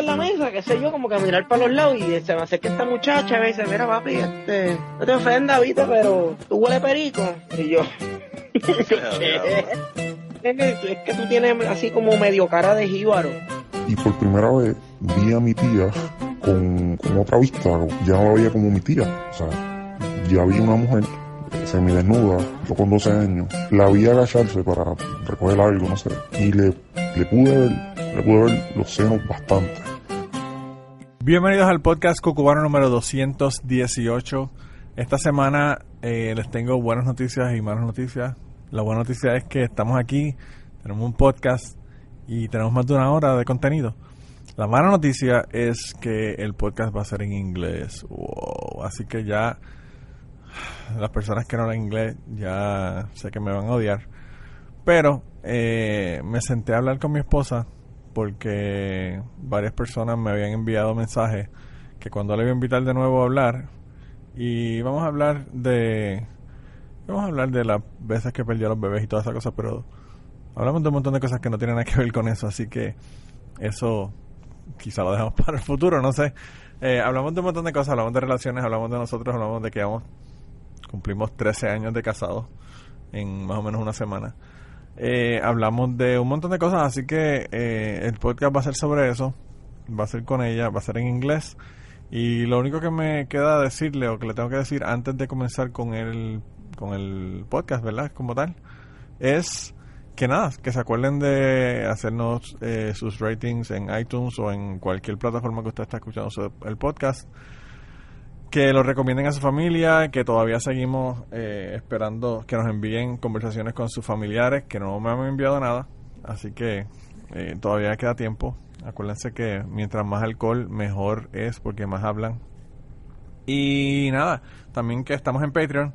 en la mesa, qué sé yo, como que a mirar para los lados y se me acerca esta muchacha y me dice, mira papi, este, no te ofendas, viste, pero tú huele perico. Y yo. Es que tú tienes así como medio cara de jíbaro. Y por primera vez vi a mi tía con, con otra vista, ya no la veía como mi tía. O sea, ya vi una mujer semidesnuda, yo con 12 años, la vi agacharse para recoger algo, no sé, y le, le pude ver, le pude ver los senos bastante. Bienvenidos al podcast Cucubano número 218. Esta semana eh, les tengo buenas noticias y malas noticias. La buena noticia es que estamos aquí, tenemos un podcast y tenemos más de una hora de contenido. La mala noticia es que el podcast va a ser en inglés. Wow. Así que ya las personas que no hablan inglés ya sé que me van a odiar. Pero eh, me senté a hablar con mi esposa porque varias personas me habían enviado mensajes que cuando le iba a invitar de nuevo a hablar y vamos a hablar de vamos a hablar de las veces que perdió a los bebés y todas esas cosas, pero hablamos de un montón de cosas que no tienen nada que ver con eso, así que eso quizá lo dejamos para el futuro, no sé. Eh, hablamos de un montón de cosas, hablamos de relaciones, hablamos de nosotros, hablamos de que vamos, cumplimos 13 años de casados en más o menos una semana. Eh, hablamos de un montón de cosas, así que eh, el podcast va a ser sobre eso, va a ser con ella, va a ser en inglés. Y lo único que me queda decirle o que le tengo que decir antes de comenzar con el, con el podcast, ¿verdad? Como tal, es que nada, que se acuerden de hacernos eh, sus ratings en iTunes o en cualquier plataforma que usted está escuchando el podcast. Que lo recomienden a su familia, que todavía seguimos eh, esperando que nos envíen conversaciones con sus familiares, que no me han enviado nada. Así que eh, todavía queda tiempo. Acuérdense que mientras más alcohol, mejor es porque más hablan. Y nada, también que estamos en Patreon.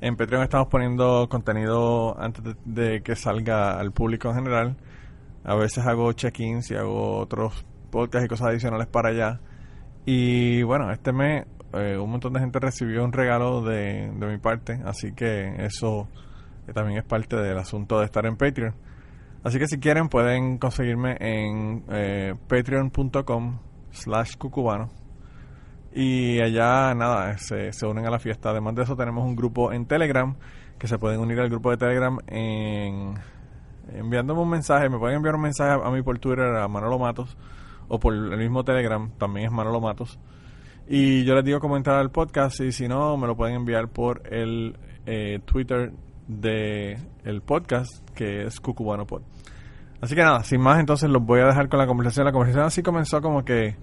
En Patreon estamos poniendo contenido antes de, de que salga al público en general. A veces hago check-ins y hago otros podcasts y cosas adicionales para allá. Y bueno, este mes eh, un montón de gente recibió un regalo de, de mi parte, así que eso eh, también es parte del asunto de estar en Patreon. Así que si quieren pueden conseguirme en eh, patreon.com slash cucubano. Y allá, nada, se, se unen a la fiesta. Además de eso, tenemos un grupo en Telegram que se pueden unir al grupo de Telegram en enviándome un mensaje. Me pueden enviar un mensaje a, a mí por Twitter, a Manolo Matos, o por el mismo Telegram, también es Manolo Matos. Y yo les digo cómo entrar al podcast y si no, me lo pueden enviar por el eh, Twitter de el podcast, que es Cucubano Pod. Así que nada, sin más, entonces los voy a dejar con la conversación. La conversación así comenzó como que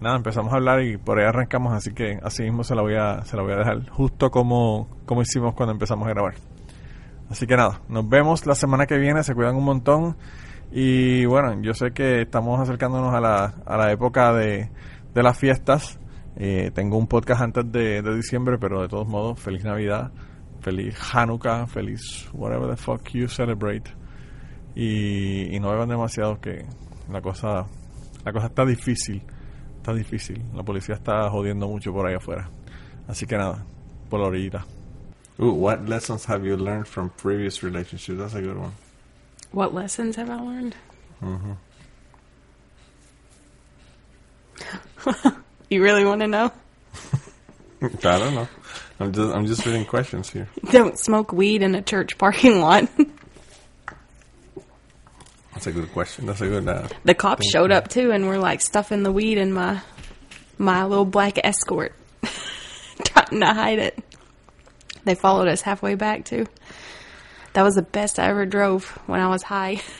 nada, empezamos a hablar y por ahí arrancamos, así que así mismo se la voy a, se la voy a dejar, justo como, como hicimos cuando empezamos a grabar. Así que nada, nos vemos la semana que viene, se cuidan un montón. Y bueno, yo sé que estamos acercándonos a la, a la época de, de las fiestas. Eh, tengo un podcast antes de, de, diciembre, pero de todos modos, feliz Navidad, feliz Hanukkah, feliz whatever the fuck you celebrate. Y, y no beban demasiado que la cosa, la cosa está difícil, está difícil. La policía está jodiendo mucho por ahí afuera. Así que nada, por la orillita. Ooh, what lessons have you learned from previous relationships? That's a good one. What lessons have I learned? Mm-hmm. you really want to know? I don't know. I'm just I'm just reading questions here. Don't smoke weed in a church parking lot. That's a good question. That's a good. Uh, the cops showed up too and were like stuffing the weed in my my little black escort, trying to hide it. They followed us halfway back too. That was the best I ever drove when I was high.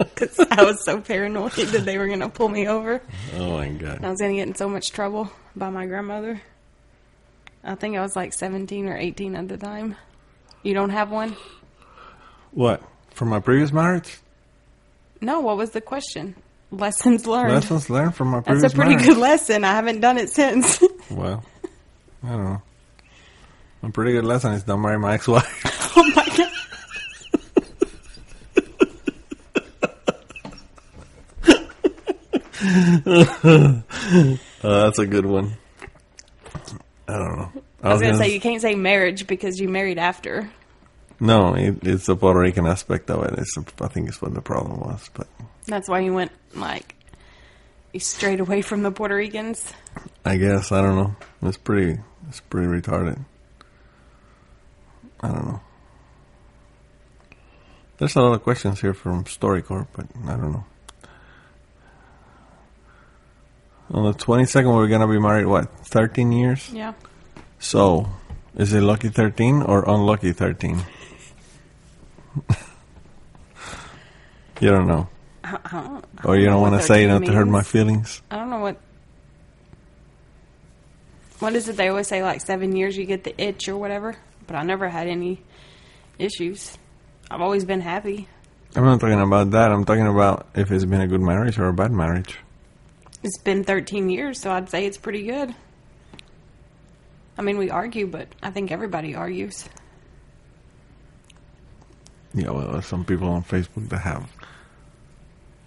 'Cause I was so paranoid that they were going to pull me over. oh my god! I was going to get in so much trouble by my grandmother. I think I was like 17 or 18 at the time. You don't have one? What from my previous marriage? No, what was the question? Lessons learned. Lessons learned from my previous marriage. That's a pretty marriage. good lesson. I haven't done it since. Well, I don't know. A pretty good lesson is don't marry my ex-wife. oh my god. Uh, that's a good one. I don't know. I was going to say you can't say marriage because you married after. No, it, it's the Puerto Rican aspect of it. It's, I think it's what the problem was. But That's why you went like you strayed away from the Puerto Ricans. I guess I don't know. It's pretty. It's pretty retarded. I don't know. There's a lot of questions here from StoryCorps, but I don't know. On the 22nd, we're gonna be married. What? 13 years. Yeah. So, is it lucky 13 or unlucky 13? you don't know. I, I don't, Or you don't want to say it 13 not to hurt my feelings? I don't know what. What is it? They always say like seven years you get the itch or whatever. But I never had any issues. I've always been happy. I'm not talking about that. I'm talking about if it's been a good marriage or a bad marriage. It's been 13 years, so I'd say it's pretty good. I mean, we argue, but I think everybody argues. Yeah, well, there's some people on Facebook that have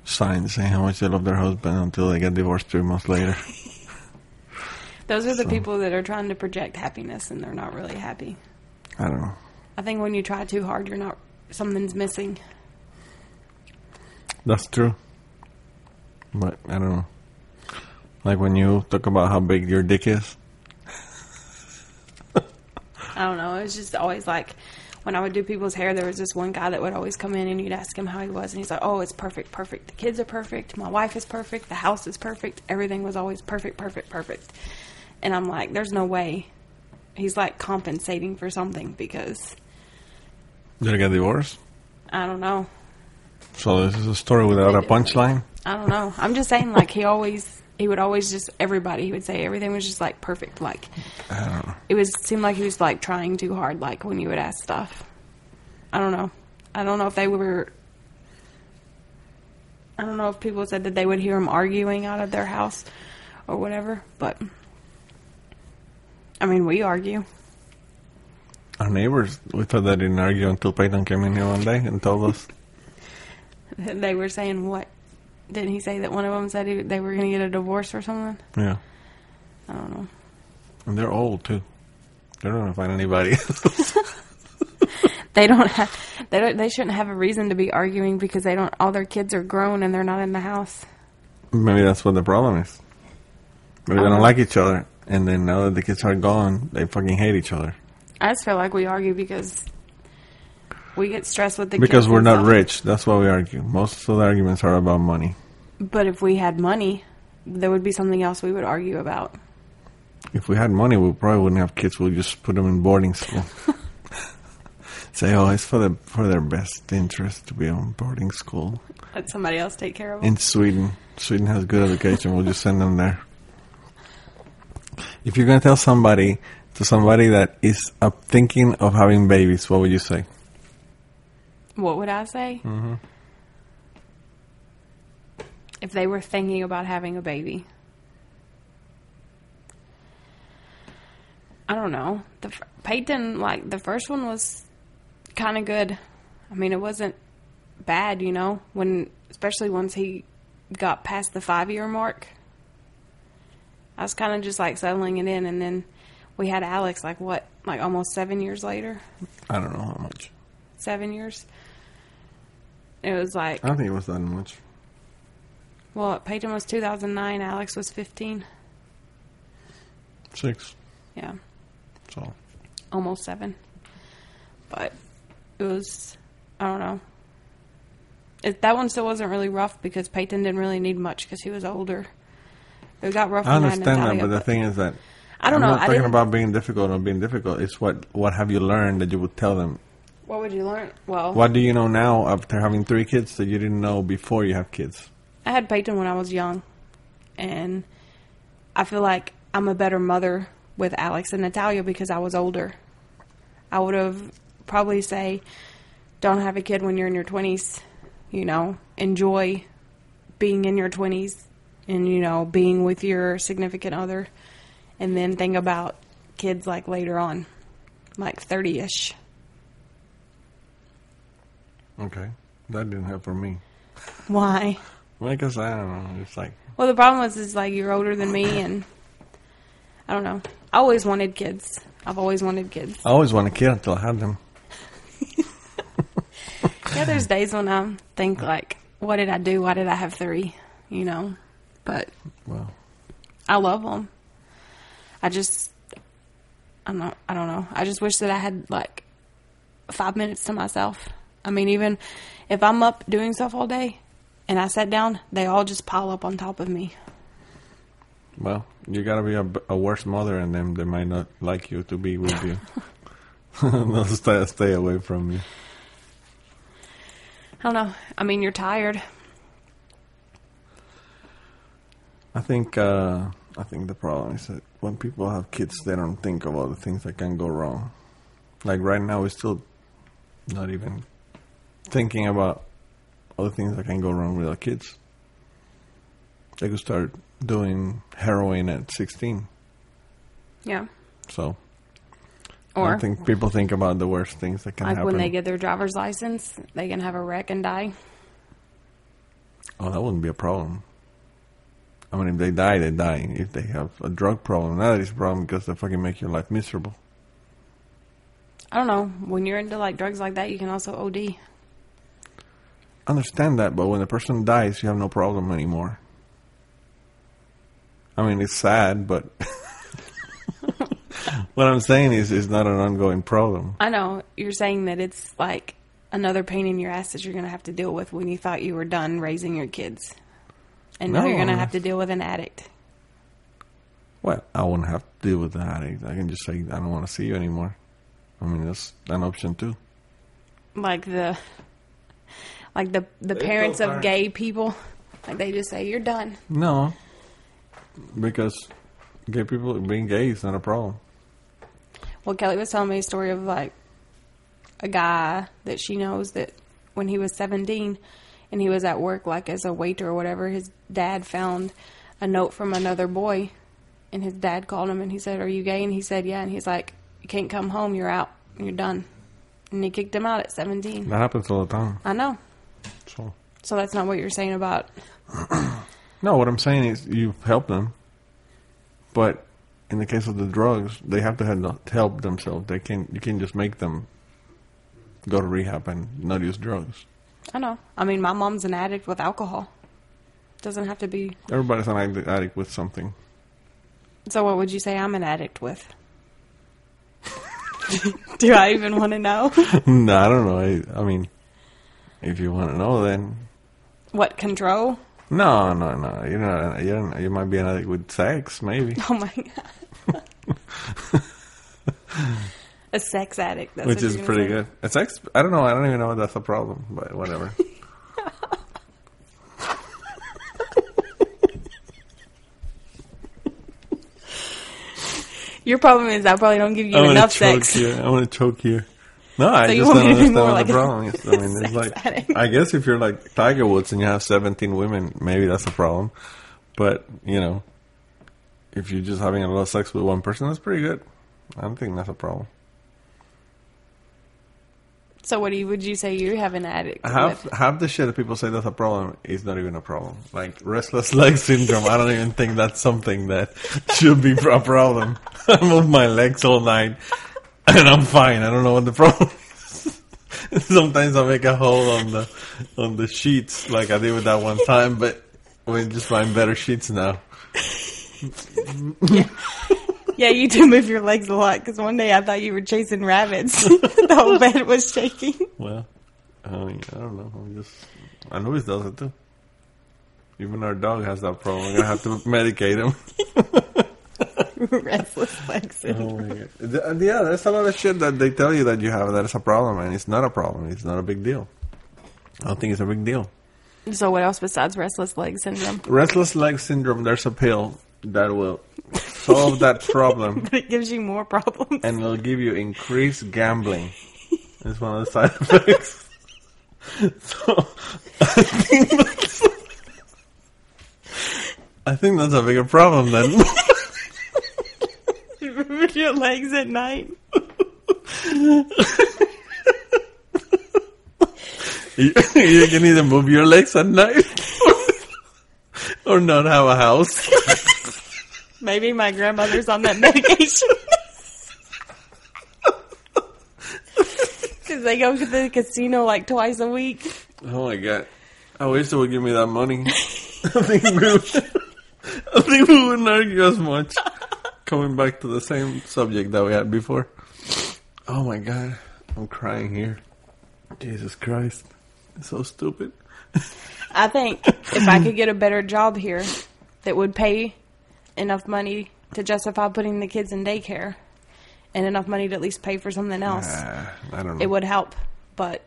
signs saying how much they love their husband until they get divorced three months later. Those are the So- people that are trying to project happiness and they're not really happy. I don't know. I think when you try too hard, you're not. Something's missing. That's true. But I don't know. Like when you talk about how big your dick is. I don't know. It was just always like when I would do people's hair, there was this one guy that would always come in and you'd ask him how he was, and he's like, "Oh, it's perfect, perfect. The kids are perfect. My wife is perfect. The house is perfect. Everything was always perfect, perfect, perfect." And I'm like, "There's no way." He's like compensating for something because Did I get divorced? I don't know. So this is a story without a punchline? I don't know. I'm just saying, like he always, he would always just everybody. He would say everything was just like perfect. Like I don't know. it was seemed like he was like trying too hard. Like when you would ask stuff. I don't know. I don't know if they were. I don't know if people said that they would hear him arguing out of their house or whatever. But I mean, we argue. Our neighbors, we thought they didn't argue until Peyton came in here one day and told us. They were saying what? Didn't he say that one of them said he, they were going to get a divorce or something? Yeah. I don't know. And they're old too. They're not gonna find anybody. They don't have. They don't. They shouldn't have a reason to be arguing because they don't. All their kids are grown and they're not in the house. Maybe that's what the problem is. Maybe they Uh-huh. don't like each other, and then now that the kids are gone, they fucking hate each other I just feel like we argue because we get stressed with the because we're not rich. That's why we argue. Most of the arguments are about money. But if we had money, there would be something else we would argue about. If we had money, we probably wouldn't have kids. We'd just put them in boarding school. Say, oh, it's for the for their best interest to be on boarding school Let somebody else take care of them. in Sweden. Sweden has good education. We'll just send them there. If you're gonna tell somebody to somebody that is thinking of having babies, what would you say? What would I say? Mm-hmm. If they were thinking about having a baby. I don't know. The f- Peyton, like the first one was kind of good. I mean, it wasn't bad, you know. When especially once he got past the five year mark, I was kind of just like settling it in, and then we had Alex, like what, like almost seven years later, I don't know how much. seven years. It was like I don't think it was that much. Well, Peyton was 2009. Alex was 15. Six. Yeah, So almost seven. But it was, I don't know. It, that one still wasn't really rough because Peyton didn't really need much because he was older. It got rough. I when had understand that, Natalia, but the thing is that I don't am know. not I talking didn't- about being difficult or being difficult. It's what what have you learned that you would tell them. What would you learn? Well, What do you know now after having three kids that you didn't know before you have kids? I had Peyton when I was young, and I feel like I'm a better mother with Alex and Natalia because I was older. I would have probably say, don't have a kid when you're in your 20s. You know, enjoy being in your 20s and you know being with your significant other, and then think about kids like later on, like 30 ish. Okay, that didn't help for me. Why? Well, because I don't know. It's like Well, the problem was is like you're older than me, and I don't know. I always wanted kids. I've always wanted kids. I always wanted a kid until I had them. Yeah, there's days when I think like, what did I do? Why did I have three? You know, but Well, I love them. I just, I'm not. I don't know. I just wish that I had like five minutes to myself. I mean, even if I'm up doing stuff all day and I sat down, they all just pile up on top of me. well, you gotta be a, a worse mother, and then they might not like you to be with you. They'll stay, stay away from you. I don't know. I mean, you're tired. I think uh, I think the problem is that when people have kids, they don't think about the things that can go wrong. Like right now, we're still not even thinking about all the things that can go wrong with our kids. They could start doing heroin at 16. Yeah. So I Or don't think people think about the worst things that can happen. like happen. when they get their driver's license, they can have a wreck and die. oh, that wouldn't be a problem. I mean, if they die, they die. If they have a drug problem, that is a problem because they fucking make your life miserable. I don't know. When you're into like drugs like that, you can also OD. Understand that, but when the person dies, you have no problem anymore. I mean, it's sad, but what I'm saying is, it's not an ongoing problem. I know you're saying that it's like another pain in your ass that you're going to have to deal with when you thought you were done raising your kids. And now you're going to have to deal with an addict. Well, I wouldn't have to deal with that. I I can just say I don't want to see you anymore. I mean, that's an option too. Like the like the the parents of gay people. Like they just say you're done. No, because gay people being gay is not a problem. Well, Kelly was telling me a story of like a guy that she knows that when he was 17 and he was at work like as a waiter or whatever, his dad found a note from another boy and his dad called him and he said, "Are you gay?" and he said, "Yeah." And he's like, "You can't come home. You're out. You're done." And he kicked him out at 17. That happens all the time. I know. So So that's not what you're saying about no, what I'm saying is you help them, but in the case of the drugs, they have to have to help themselves. They can you can't just make them go to rehab and not use drugs. I know. I mean, my mom's an addict with alcohol. Doesn't have to be. Everybody's an addict- addict with something. So what would you say I'm an addict with? Do I even want to know? no, I don't know. I, I mean, if you want to know, then What control? no, no, no. You're not. You're not, you might be an addict with sex, maybe, Oh my god. a sex addict. That's which is pretty gonna good. A sex. I don't know. I don't even know if that's a problem, but whatever. Your problem is I probably don't give you I'm enough sex. here. I'm gonna choke here. No, I So you just don't me to be understand what like the problem is. I mean, it's like addict. I guess if you're like Tiger Woods and you have 17 women, maybe that's a problem. But you know, if you're just having a lot of sex with one person, that's pretty good. I don't think that's a problem. So what do you, would you say you have an addict Half with? half the shit that people say that's a problem is not even a problem. Like restless leg syndrome, I don't even think that's something that should be a problem. I move my legs all night and I'm fine. I don't know what the problem is. Sometimes I make a hole on the on the sheets like I did with that one time, but we just find better sheets now. Yeah, yeah, you do move your legs a lot because one day I thought you were chasing rabbits. the whole bed was shaking. Well, I mean, I don't know. I'm just I know he does it too. Even our dog has that problem. We're gonna have to medicate him. Restless legs. Oh my God. Th- uh, Yeah, there's a lot of shit that they tell you that you have that is a problem, and it's not a problem. It's not a big deal. I don't think it's a big deal. So what else besides restless leg syndrome? Restless leg syndrome. There's a pill that will solve that problem, But it gives you more problems. and it'll give you increased gambling. It's one of the side effects. so I think that's, I think that's a bigger problem then. You move your legs at night. You, you can either move your legs at night or not have a house. Maybe my grandmother's on that medication. Because because they go to the casino like twice a week. Oh my god! I wish they would give me that money. I think we would, I think we wouldn't argue as much. Coming back to the same subject that we had before. Oh my god! I'm crying here. Jesus Christ! It's so stupid. I think if I could get a better job here that would pay enough money to justify putting the kids in daycare and enough money to at least pay for something else, Ah, I don't know. it would help. But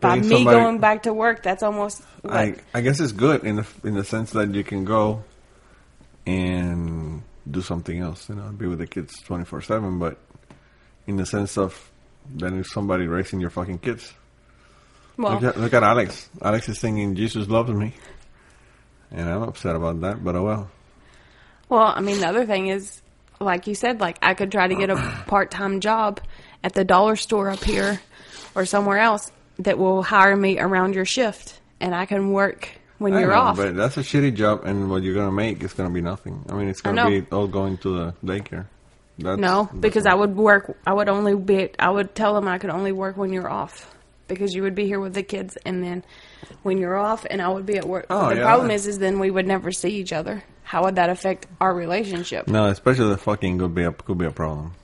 by me somebody- going back to work, that's almost I like I guess it's good in the in the sense that you can go and do something else, you know, be with the kids twenty four seven. But in the sense of then is somebody raising your fucking kids. well, Look at look at Alex. Alex is singing "Jesus loves me," and I'm upset about that. But oh well. Well, I mean, the other thing is, like you said, like I could try to get a part time job at the dollar store up here or somewhere else that will hire me around your shift, and I can work when I you're know, off. but that's a shitty job, and what you're gonna make is gonna be nothing. I mean, it's gonna be all going to the daycare. That's, no, because. I would work. I would only be. I would tell them I could only work when you're off, because you would be here with the kids, and then when you're off, and I would be at work. Oh, the yeah. problem is, is then we would never see each other. How would that affect our relationship? No, especially the fucking could be a could be a problem.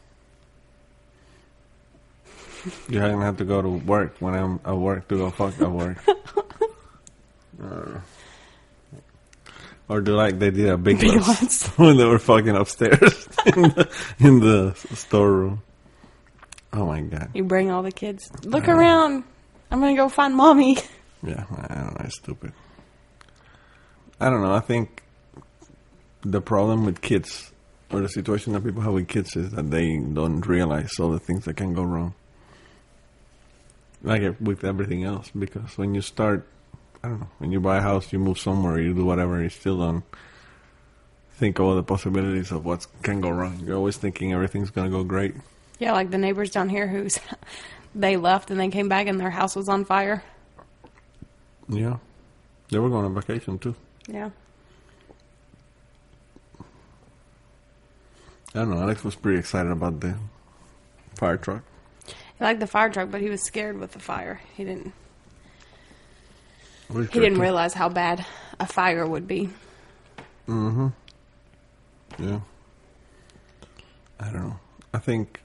You're gonna have to go to work when I'm at work to go fuck at work. Uh, or do like they did a Big, Big when they were fucking upstairs in the, in the storeroom. Oh my god! You bring all the kids. Look around. I'm gonna go find mommy. Yeah, I don't know. It's stupid. I don't know. I think the problem with kids, or the situation that people have with kids, is that they don't realize all the things that can go wrong. Like with everything else, because when you start, I don't know, when you buy a house, you move somewhere, you do whatever, you still don't think of all the possibilities of what can go wrong. You're always thinking everything's gonna go great. Yeah, like the neighbors down here who's they left and they came back and their house was on fire. Yeah, they were going on vacation too. Yeah. I don't know. Alex was pretty excited about the fire truck. He liked the fire truck, but he was scared with the fire. He didn't He didn't realize how bad a fire would be. Mm-hmm. Yeah. I don't know. I think.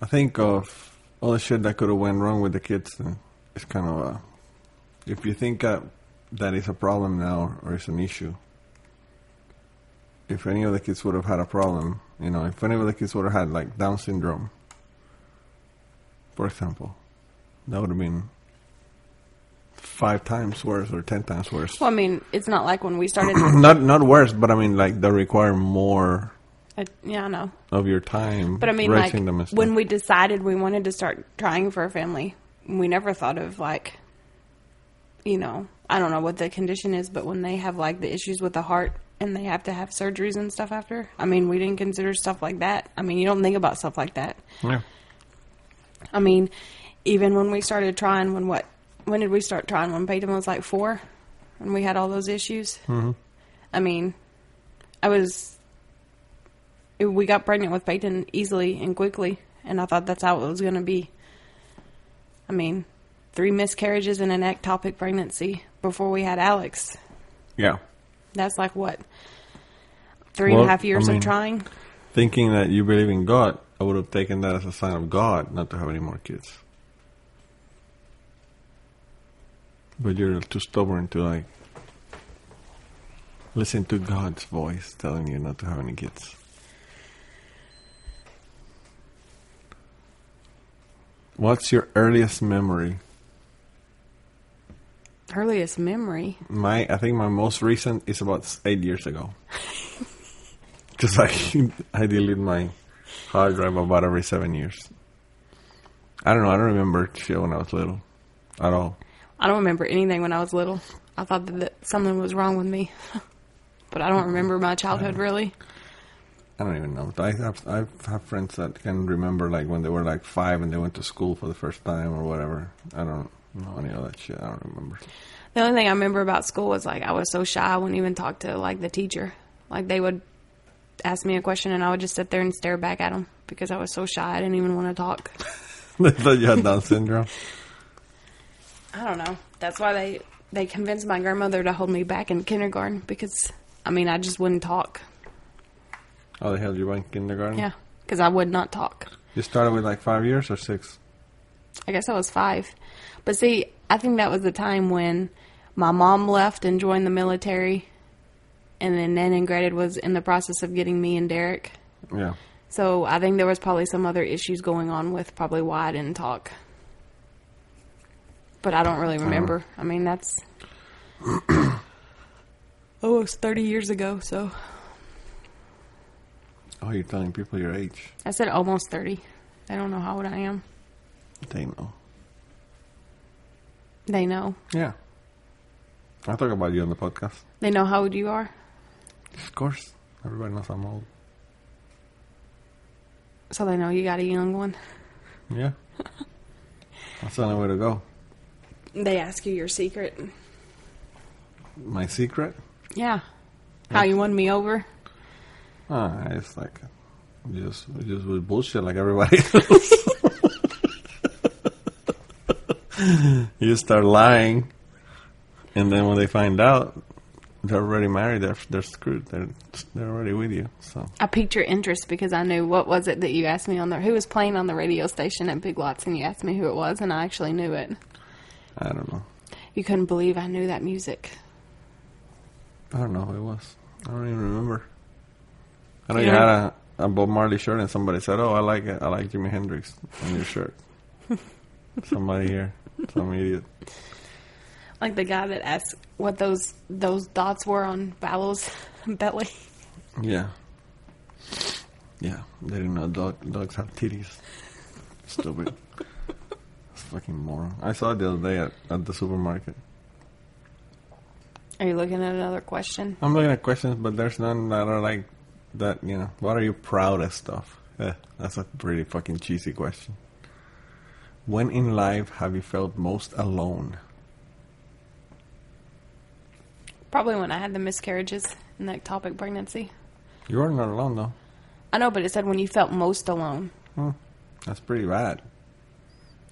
I think of all the shit that could have went wrong with the kids. Then it's kind of a. If you think that that is a problem now or it's an issue. If any of the kids would have had a problem, you know, if any of the kids would have had like Down syndrome, for example, that would have been five times worse or ten times worse. Well, I mean, it's not like when we started. not not worse, but I mean like they require more uh, yeah, I know. of your time. But I mean, like when we decided we wanted to start trying for a family, we never thought of like, you know, I don't know what the condition is, but when they have like the issues with the heart and they have to have surgeries and stuff after, I mean, we didn't consider stuff like that. I mean, you don't think about stuff like that. yeah. I mean, even when we started trying, when what, when did we start trying? When Peyton was like four, and we had all those issues. Mm-hmm. I mean, I was, we got pregnant with Peyton easily and quickly, and I thought that's how it was going to be. I mean, three miscarriages and an ectopic pregnancy before we had Alex. yeah, That's like what three and a half years I mean- of trying. thinking that you believe in God, I would have taken that as a sign of God not to have any more kids. But you're too stubborn to like listen to God's voice telling you not to have any kids. What's your earliest memory? Earliest memory. My, I think my most recent is about eight years ago. Because I, I delete my hard drive about every seven years. I don't know. I don't remember shit when I was little, at all. I don't remember anything when I was little. I thought that, that something was wrong with me, but I don't remember my childhood really. I don't even know. I have I have friends that can remember like when they were like five and they went to school for the first time or whatever. I don't know any of that shit. I don't remember. The only thing I remember about school was like I was so shy I wouldn't even talk to like the teacher. Like they would ask me a question, and I would just sit there and stare back at them because I was so shy. I didn't even want to talk. they thought you had Down syndrome. I don't know. That's why they they convinced my grandmother to hold me back in kindergarten because I mean I just wouldn't talk. Oh, they held you back in kindergarten. Yeah, because I would not talk. You started with like five years or six. I guess I was five. But see, I think that was the time when my mom left and joined the military, and then Nan and Greta was in the process of getting me and Derek. Yeah. So I think there was probably some other issues going on with probably why I didn't talk. But I don't really remember. I mean, that's oh, almost 30 years ago, so Oh, you're telling people your age. I said almost 30. They don't know how old I am. They know. They know. Yeah. I talk about you on the podcast. They know how old you are. Of course. Everybody knows I'm old. So they know you got a young one. Yeah. That's the only way to go. They ask you your secret. My secret? Yeah. How you won me over? Ah, it's like just just with bullshit like everybody else. you start lying, and then when they find out, they're already married. They're they're screwed. They're they're already with you. So I piqued your interest because I knew what was it that you asked me on there. Who was playing on the radio station at Big Lots, and you asked me who it was, and I actually knew it. I don't know. You couldn't believe I knew that music. I don't know who it was. I don't even remember. I know You had a, a Bob Marley shirt, and somebody said, "Oh, I like it. I like Jimi Hendrix on your shirt." somebody here, some idiot. Like the guy that asked what those those dots were on Ballow's belly. Yeah. Yeah, they didn't know dog, dogs have titties. Stupid. Fucking moron. I saw it the other day at, at the supermarket. Are you looking at another question? I'm looking at questions, but there's none that are like that, you know. What are you proudest of? Eh, that's a pretty fucking cheesy question. When in life have you felt most alone? Probably when I had the miscarriages and that ectopic pregnancy. You are not alone, though. I know, but it said when you felt most alone. Hmm. That's pretty bad.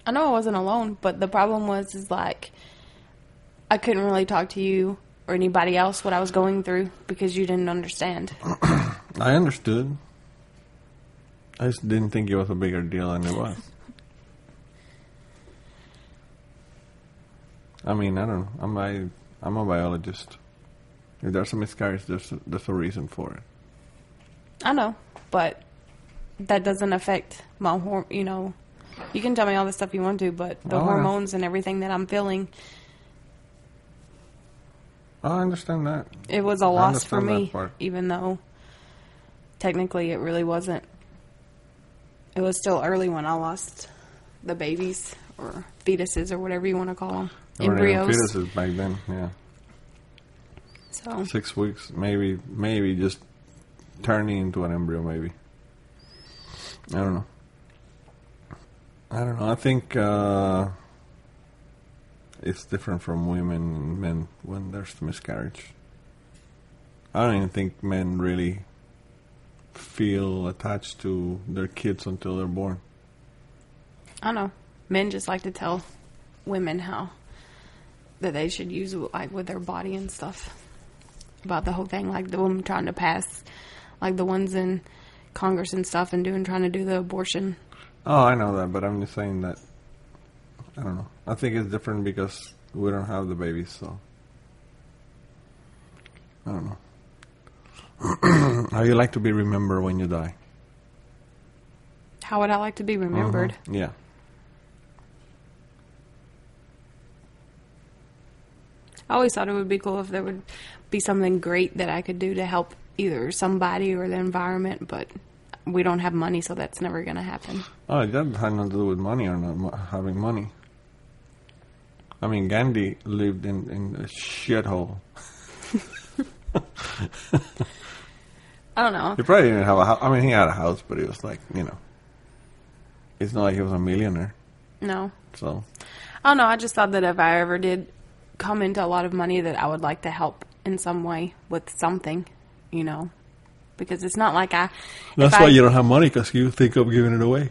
I know I wasn't alone, but the problem was is like I couldn't really talk to you or anybody else what I was going through because you didn't understand. I understood. I just didn't think it was a bigger deal than it was. I mean, I don't know. I'm I, I'm a biologist. If there's a miscarriage, there's a, there's a reason for it. I know, but that doesn't affect my horm. You know, you can tell me all the stuff you want to, but the Oh, hormones and everything that I'm feeling, I understand that. it was a loss for me, even though technically it really wasn't. It was still early when I lost the babies or fetuses or whatever you want to call them, There embryos. fetuses back then. Yeah, So six weeks, maybe, maybe just turning into an embryo. Maybe. I don't know. I don't know. I think uh, it's different from women and men when there's miscarriage. I don't even think men really feel attached to their kids until they're born. I don't know men just like to tell women how that they should use like with their body and stuff about the whole thing, like the woman trying to pass, like the ones in Congress and stuff, and doing trying to do the abortion. Oh, I know that, but I'm just saying that. I don't know. I think it's different because we don't have the babies, so. I don't know. How you like to be remembered when you die? How would I like to be remembered? Mhm. Yeah. I always thought it would be cool if there would be something great that I could do to help either somebody or the environment, but we don't have money, so that's never going to happen. Oh, it doesn't have nothing to do with money or not having money. I mean, Gandhi lived in, in a shithole. I don't know. He probably didn't have a house. I mean, he had a house, but he was like, you know, it's not like he was a millionaire. No. So, I don't know. I just thought that if I ever did come into a lot of money, that I would like to help in some way with something, you know. Because it's not like I. That's why I, you don't have money because you think of giving it away.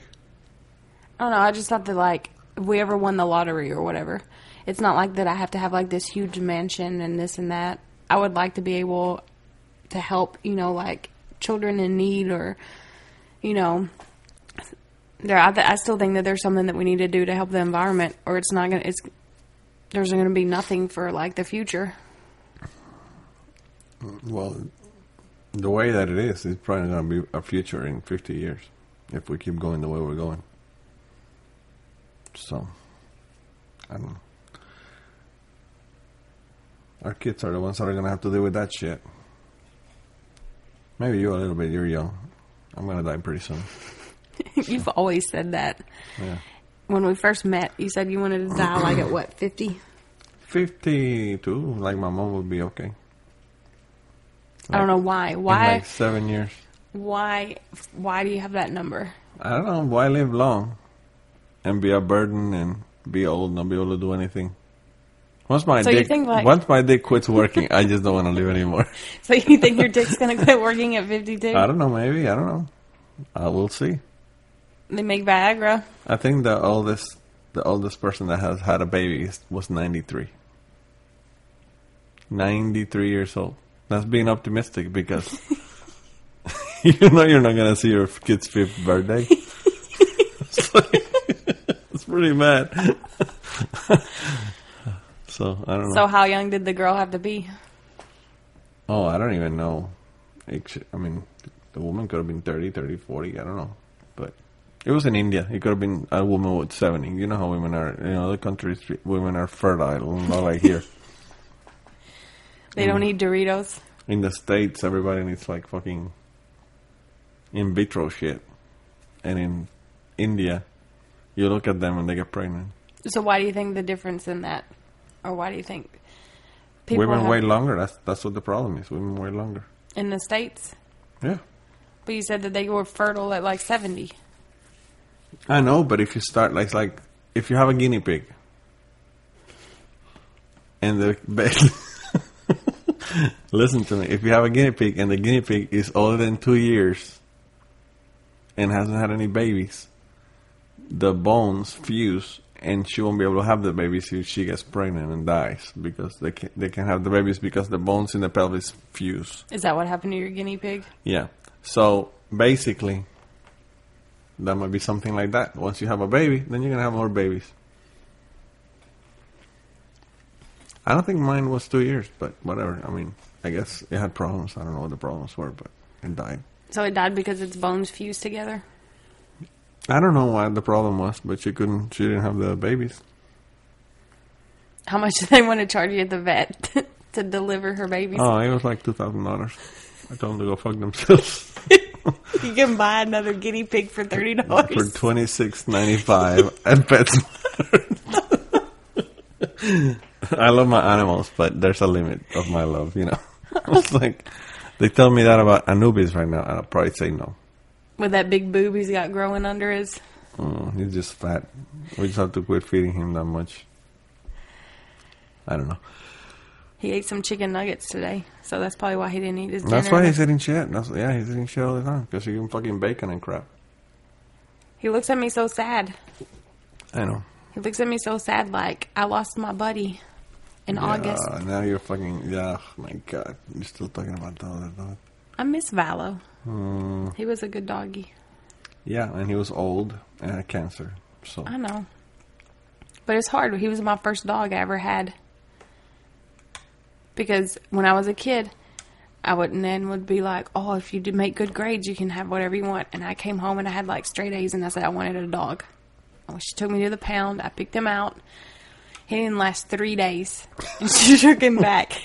Oh, I don't know. I just thought that like if we ever won the lottery or whatever, it's not like that I have to have like this huge mansion and this and that. I would like to be able to help, you know, like children in need or, you know, there. I, th- I still think that there's something that we need to do to help the environment, or it's not gonna. It's there's gonna be nothing for like the future. Well, the way that it is, it's probably going to be a future in 50 years if we keep going the way we're going. So, I don't know. Our kids are the ones that are going to have to deal with that shit. Maybe you a little bit. You're young. I'm going to die pretty soon. You've always said that. Yeah. When we first met, you said you wanted to die like at what fifty? 52, like my mom would be okay. I don't know why. Why? like seven years. Why? Why do you have that number? I don't know. Why live long and be a burden and be old and not be able to do anything? Once my So dick, think, like- once my dick quits working, I just don't want to live anymore. So you think your dick's gonna quit working at fifty-two? I don't know. Maybe I don't know. Uh, I will see. They make Viagra. I think the oldest, the oldest person that has had a baby was ninety three. Ninety three years old. That's being optimistic because you know you're not gonna see your kid's fifth birthday. it's, like- it's pretty bad. so I don't know. So how young did the girl have to be? Oh, I don't even know. I mean, the woman could have been 30, 30, 40. I don't know. But it was in India. It could have been a woman with 70. You know how women are. In other countries, women are fertile, not like here. They don't eat Doritos. In the States, everybody needs like fucking in vitro shit. And in India, you look at them and they get pregnant. So why do you think the difference in that, or why do you think people women have- wait longer. That's that's what the problem is. Women wait longer. in the states? Yeah. But you said that they were fertile at like seventy. I know, but if you start like like if you have a guinea pig and the listen to me, if you have a guinea pig and the guinea pig is older than two years and hasn't had any babies, the bones fuse and she won't be able to have the babies if she gets pregnant and dies because they can they can have the babies because the bones in the pelvis fuse. Is that what happened to your guinea pig? Yeah. So basically, that might be something like that. Once you have a baby, then you're gonna have more babies. I don't think mine was two years, but whatever. I mean, I guess it had problems. I don't know what the problems were, but it died. So it died because its bones fused together. I don't know what the problem was, but she couldn't. She didn't have the babies. How much do they want to charge you at the vet to deliver her babies? Oh, it was like two thousand dollars. I told them to go fuck themselves You can buy another guinea pig for thirty dollars. for twenty six ninety five at PetSmart. I love my animals, but there's a limit of my love. You know, it's like they tell me that about Anubis right now, and I'll probably say no. With that big boob he's got growing under his. Mm, he's just fat. We just have to quit feeding him that much. I don't know. He ate some chicken nuggets today, so that's probably why he didn't eat his dinner. That's why he's eating shit. That's, yeah, he's eating shit all the time because he's eating fucking bacon and crap. He looks at me so sad. I know. He looks at me so sad, like I lost my buddy in August. Yeah, now you're fucking. Yeah, oh my god. You're still talking about the other dog. I miss Valo. Hmm. He was a good doggy. Yeah, and he was old and had cancer. So I know. But it's hard. He was my first dog I ever had. Because when I was a kid, I would and then would be like, "Oh, if you do make good grades, you can have whatever you want." And I came home and I had like straight A's, and I said I wanted a dog. She took me to the pound, I picked him out. He didn't last three days, and she took him back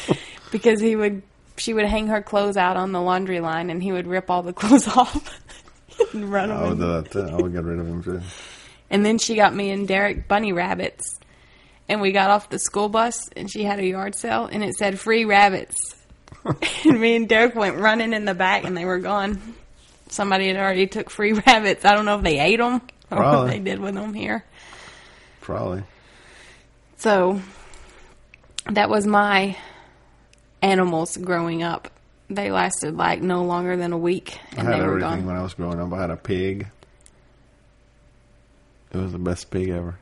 because he would. She would hang her clothes out on the laundry line, and he would rip all the clothes off and run I would do that too. I would get rid of him too. And then she got me and Derek bunny rabbits. And we got off the school bus and she had a yard sale and it said free rabbits. and me and Derek went running in the back and they were gone. Somebody had already took free rabbits. I don't know if they ate them or what they did with them here. Probably. So that was my animals growing up. they lasted like no longer than a week, I and had they were everything gone. when I was growing up. I had a pig. It was the best pig ever.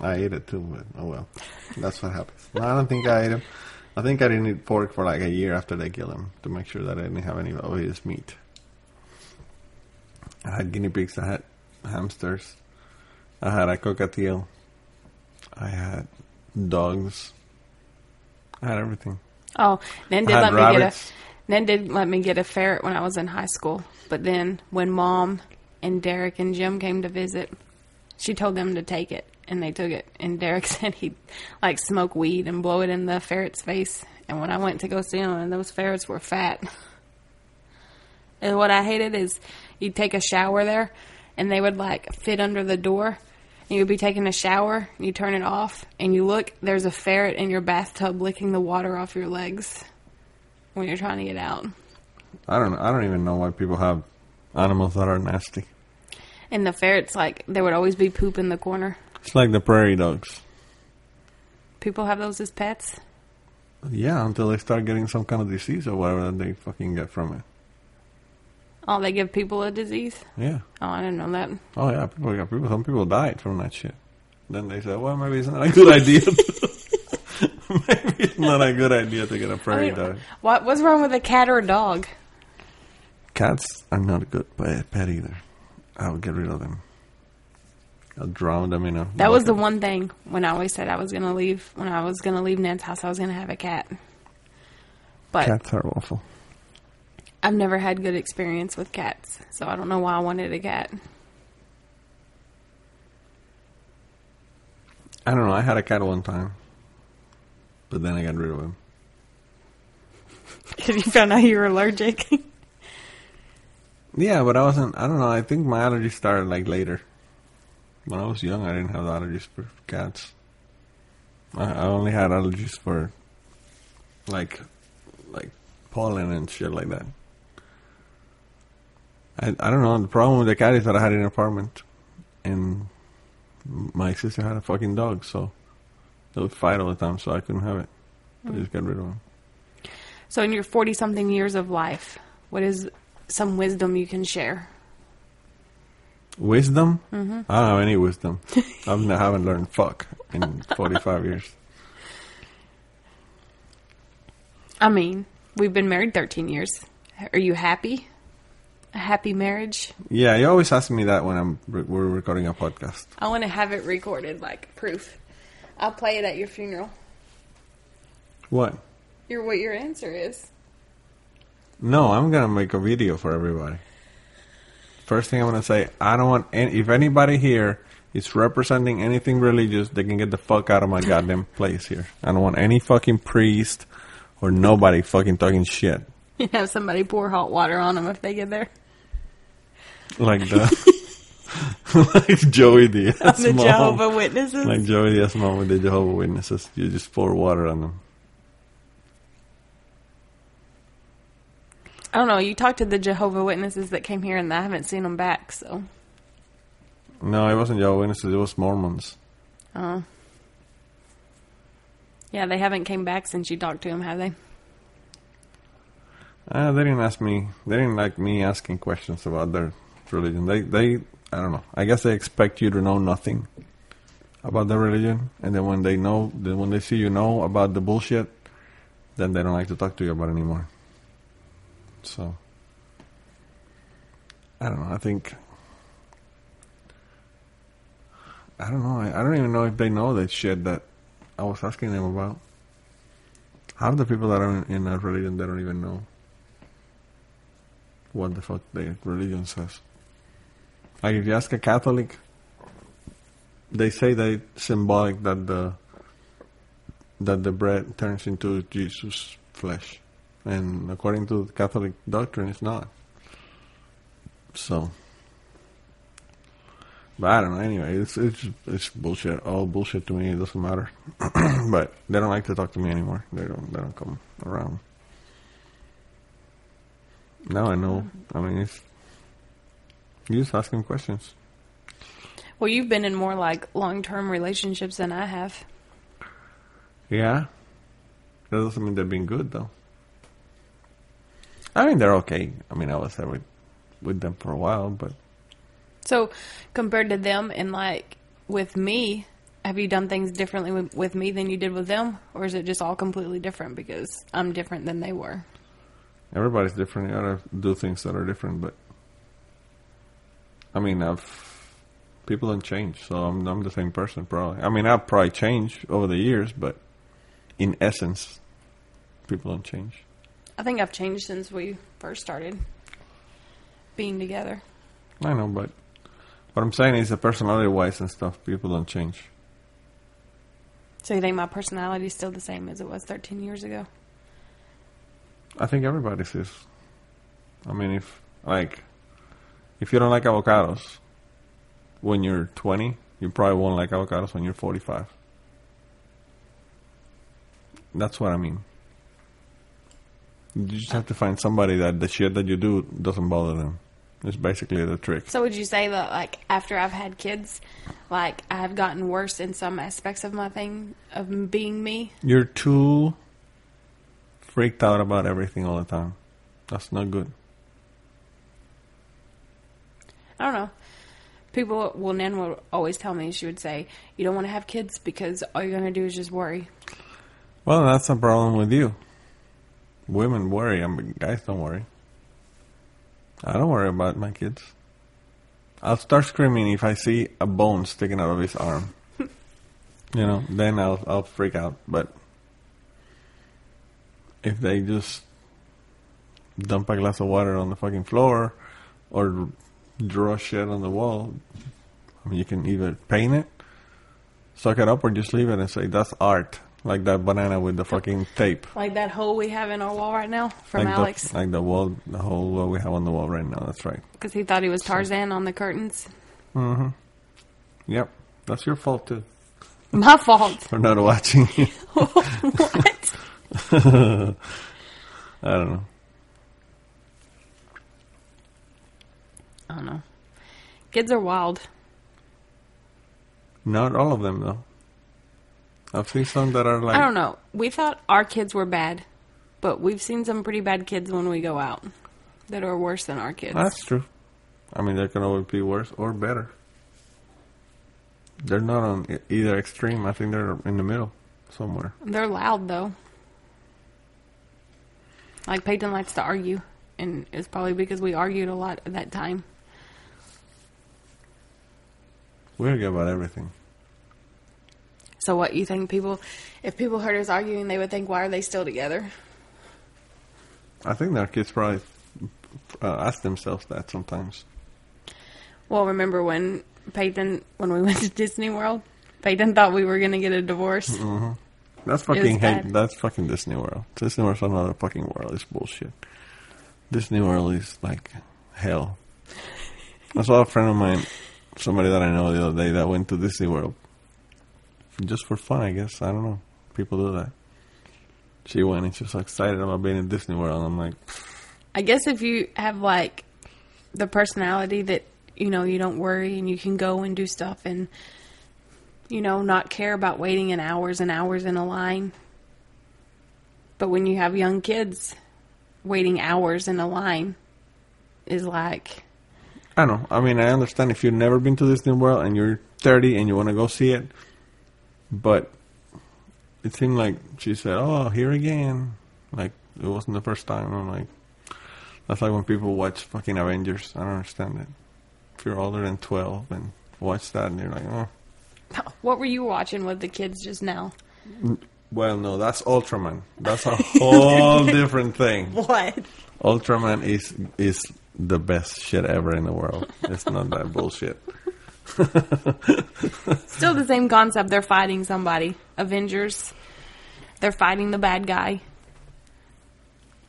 I ate it too, but oh well. That's what happens. I don't think I ate him. I think I didn't eat pork for like a year after they killed him to make sure that I didn't have any of his meat. I had guinea pigs. I had hamsters. I had a cockatiel. I had dogs. I had everything. Oh, Nan did let me get a Nan did let me get a ferret when I was in high school. But then when Mom and Derek and Jim came to visit, she told them to take it, and they took it. And Derek said he'd like smoke weed and blow it in the ferret's face. And when I went to go see them, and those ferrets were fat. And what I hated is you'd take a shower there, and they would like fit under the door. And you'd be taking a shower, you turn it off, and you look, there's a ferret in your bathtub licking the water off your legs when you're trying to get out. I don't. I don't even know why people have animals that are nasty. And the ferrets, like, there would always be poop in the corner. It's like the prairie dogs. People have those as pets. Yeah, until they start getting some kind of disease or whatever that they fucking get from it. Oh, they give people a disease? Yeah. Oh, I didn't know that. Oh yeah, people got people. Some people died from that shit. Then they said, well, maybe it's not a good idea. Maybe it's not a good idea to get a prairie mean, dog. what, what's wrong with a cat or a dog? Cats are not a good pet, either. I would get rid of them. I'll drown them in a. That was the one thing when I always said I was going to leave, when I was going to leave Nan's house, I was going to have a cat. But Cats are awful. I've never had good experience with cats, so I don't know why I wanted a cat. I don't know. I had a cat one time, but then I got rid of him. Because you found out you were allergic. Yeah, but I wasn't. I don't know. I think my allergies started like later. When I was young, I didn't have allergies for cats. I, I only had allergies for like like pollen and shit like that. I I don't know. The problem with the cat is that I had an apartment, and my sister had a fucking dog, so they would fight all the time, so I couldn't have it. I just got rid of him. so, in your 40 something years of life, what is some wisdom you can share? Wisdom? Mm-hmm. I don't have any wisdom. I haven't learned fuck in 45 years. I mean, we've been married 13 years. Are you happy? A happy marriage? Yeah, you always ask me that when I'm re- we're recording a podcast. I want to have it recorded, like proof. I'll play it at your funeral. What? Your what your answer is? No, I'm gonna make a video for everybody. First thing I'm gonna say, I don't want any, if anybody here is representing anything religious, they can get the fuck out of my goddamn place here. I don't want any fucking priest or nobody fucking talking shit You have somebody pour hot water on them if they get there. like the like Joey Diaz On the mom. Jehovah Witnesses. Like Joey Diaz mom with the Jehovah Witnesses, you just pour water on them. I don't know. You talked to the Jehovah Witnesses that came here, and I haven't seen them back. So, No, it wasn't Jehovah Witnesses. It was Mormons. uh, yeah, they haven't came back since you talked to them, have they? Uh, they didn't ask me. They didn't like me asking questions about their religion. They, they, I don't know. I guess they expect you to know nothing about their religion, and then when they know, then when they see you know about the bullshit, then they don't like to talk to you about anymore. So, I don't know. I think. I don't know. I, I don't even know if they know that shit that I was asking them about. Half the people that are in, in that religion, they don't even know what the fuck the religion says. Like if you ask a Catholic, they say that it's symbolic that the that the bread turns into Jesus' flesh, and according to the Catholic doctrine, it's not. So, but I don't know. Anyway, it's it's it's bullshit. All bullshit to me. It doesn't matter. but they don't like to talk to me anymore. They don't. They don't come around. Now I know. I mean, it's you just ask him questions. Well, you've been in more like long term relationships than I have. Yeah, that doesn't mean they've been good though. I mean, they're okay. I mean, I was there with, with them for a while, but So, compared to them and like with me, have you done things differently with, with me than you did with them, or is it just all completely different because I'm different than they were? Everybody's different. You gotta do things that are different, but I mean, I've people don't change, so I'm I'm the same person probably. I mean, I've probably changed over the years, but in essence, people don't change. I think I've changed since we first started being together. I know, but what I'm saying is, the personality wise and stuff, people don't change. So you think my personality is still the same as it was 13 years ago? I think everybody is. I mean, if like, if you don't like avocados when you're 20, you probably won't like avocados when you're 45. That's what I mean. You just have to find somebody that the shit that you do doesn't bother them. It's basically the trick. So would you say that like after I've had kids, like I've gotten worse in some aspects of my thing of being me? You're too freaked out about everything all the time. That's not good. I don't know. People, well, Nan will always tell me, she would say, you don't want to have kids because all you're going to do is just worry. Well, that's a problem with you. Women worry. I mean, guys don't worry. I don't worry about my kids. I'll start screaming if I see a bone sticking out of his arm. you know, then I'll I'll freak out. But if they just dump a glass of water on the fucking floor or draw shit on the wall, I mean, you can either paint it, suck it up, or just leave it and say that's art. Like that banana with the fucking tape. Like that hole we have in our wall right now from like Alex. The, like the wall, the whole wall we have on the wall right now. That's right. Because he thought he was Tarzan on the curtains. Mhm. Yep, that's your fault too My fault. for not watching. what? I don't know. I don't know. Kids are wild. Not all of them though. I've seen some that are like. I don't know. We thought our kids were bad, but we've seen some pretty bad kids when we go out that are worse than our kids. That's true. I mean, they can always be worse or better. They're not on either extreme. I think they're in the middle somewhere. They're loud though. Like Peyton likes to argue, and it's probably because we argued a lot at that time. We argue about everything. So what you think people, if people heard us arguing, they would think, why are they still together? I think their kids probably uh, ask themselves that sometimes. Well, remember when Peyton, when we went to Disney World, Peyton thought we were gonna get a divorce. That's fucking hate. That's fucking Disney World. Disney World's another fucking world. It's bullshit. Disney World is like hell. I saw a friend of mine, somebody that I know the other day that went to Disney World just for fun. I guess I don't know. People do that. She went and she was so excited about being in Disney World. I'm like, I guess if you have like the personality that you know you don't worry and you can go and do stuff and you know not care about waiting in hours and hours in a line. But when you have young kids, waiting hours in a line is like I know. I mean, I understand if you've never been to Disney World and you're 30 and you want to go see it, but it seemed like she said, "Oh, here again." Like it wasn't the first time. I'm like, that's like when people watch fucking Avengers. I don't understand it. If you're older than 12 and watch that, and you're like, "Oh, what were you watching with the kids just now? well, no, that's Ultraman. That's a whole different thing." What? Ultraman is is the best shit ever in the world. It's not that bullshit. Still the same concept. They're fighting somebody. Avengers. They're fighting the bad guy.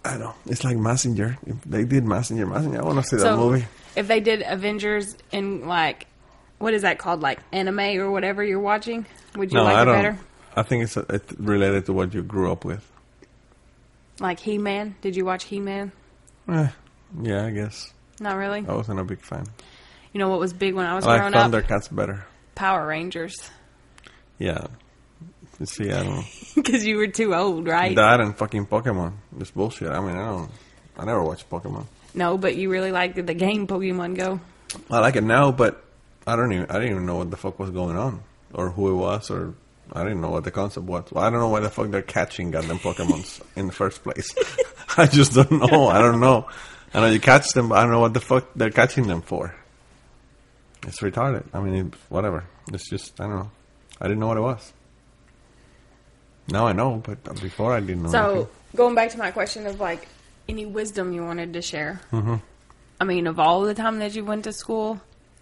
I know. It's like Mazinger. If they did Mazinger, Mazinger. I want to see that movie. if they did Avengers in like what is that called? Like anime or whatever you're watching? Would you No, like I it don't. better? I think it's, it's related to what you grew up with. Like He Man? Did you watch He Man? Eh, yeah, I guess. Not really. I wasn't a big fan. You know what was big when I was I like growing up? Thundercats better. Power Rangers. Yeah. You see, I don't. Because you were too old, right? that and fucking Pokemon. It's bullshit. I mean, I don't. I never watched Pokemon. No, but you really liked the game Pokemon Go. I like it now, but I don't even I didn't even know what the fuck was going on or who it was or I didn't know what the concept was. Well, I don't know why the fuck they're catching goddamn Pokemons in the first place. I just don't know. I don't know. I know you catch them, but I don't know what the fuck they're catching them for. It's retarded. I mean, whatever. It's just I don't know. I didn't know what it was. Now I know, but before I didn't know. So anything. going back to my question of like any wisdom you wanted to share. Mm-hmm. I mean, of all the time that you went to school,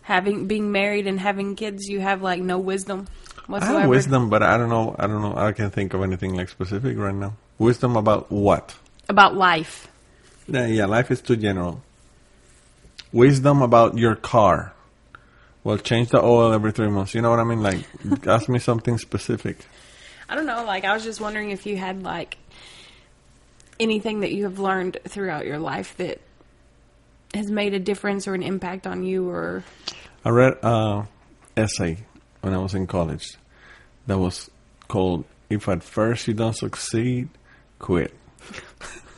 having being married and having kids, you have like no wisdom I have wisdom, but I don't know. I don't know. I can't think of anything like specific right now. Wisdom about what? about life. Yeah, yeah, life is too general. Wisdom about your car. Well, change the oil every three months. You know what I mean? Like, ask me something specific. I don't know. Like I was just wondering if you had like anything that you have learned throughout your life that has made a difference or an impact on you, or I read a essay when I was in college that was called "If at first you don't succeed, quit."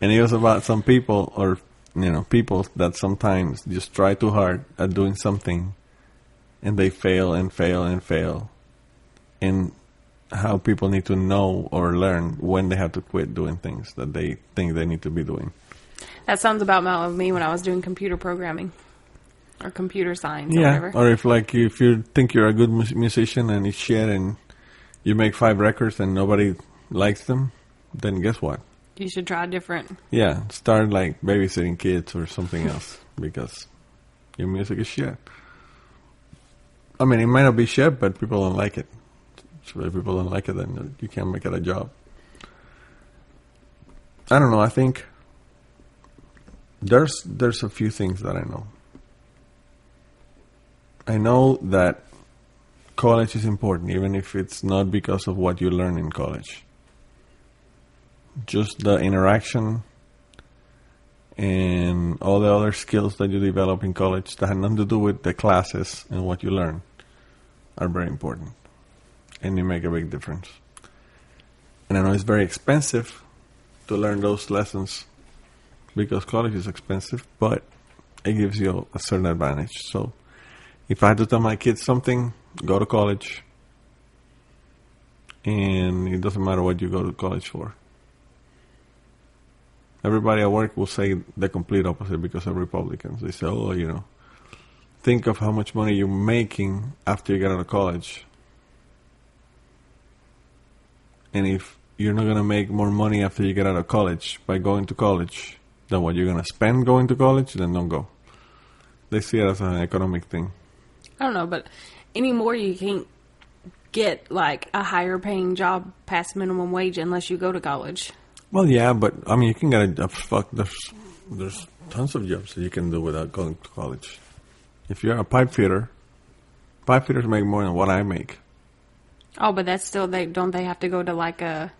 and it was about some people, or you know, people that sometimes just try too hard at doing something, and they fail and fail and fail, and how people need to know or learn when they have to quit doing things that they think they need to be doing. That sounds about my- me when I was doing computer programming or computer science or Yeah, whatever. or if like if you think you're a good musician and it's shit and you make five records and nobody likes them, then guess what? you should try different. Yeah, start like babysitting kids or something else because your music is shit. I mean, it might not be shit, but people don't like it. So if people don't like it, then you can't make it a job. I don't know. I think there's there's a few things that I know. I know that college is important, even if it's not because of what you learn in college. Just the interaction and all the other skills that you develop in college that have nothing to do with the classes and what you learn are very important. And they make a big difference. And I know it's very expensive to learn those lessons because college is expensive, but it gives you a certain advantage. So if I had to tell my kids something, go to college. And it doesn't matter what you go to college for. Everybody at work will say the complete opposite because of Republicans. They say, oh, you know, think of how much money you're making after you get out of college. And if you're not going to make more money after you get out of college by going to college than what you're going to spend going to college, then don't go. They see it as an economic thing. I don't know, but anymore you can't get like a higher paying job past minimum wage unless you go to college. Well, yeah, but I mean, you can get a, fuck. There's there's tons of jobs that you can do without going to college. If you're a pipe fitter, pipe fitters make more than what I make. Oh, but that's still they don't they have to go to like a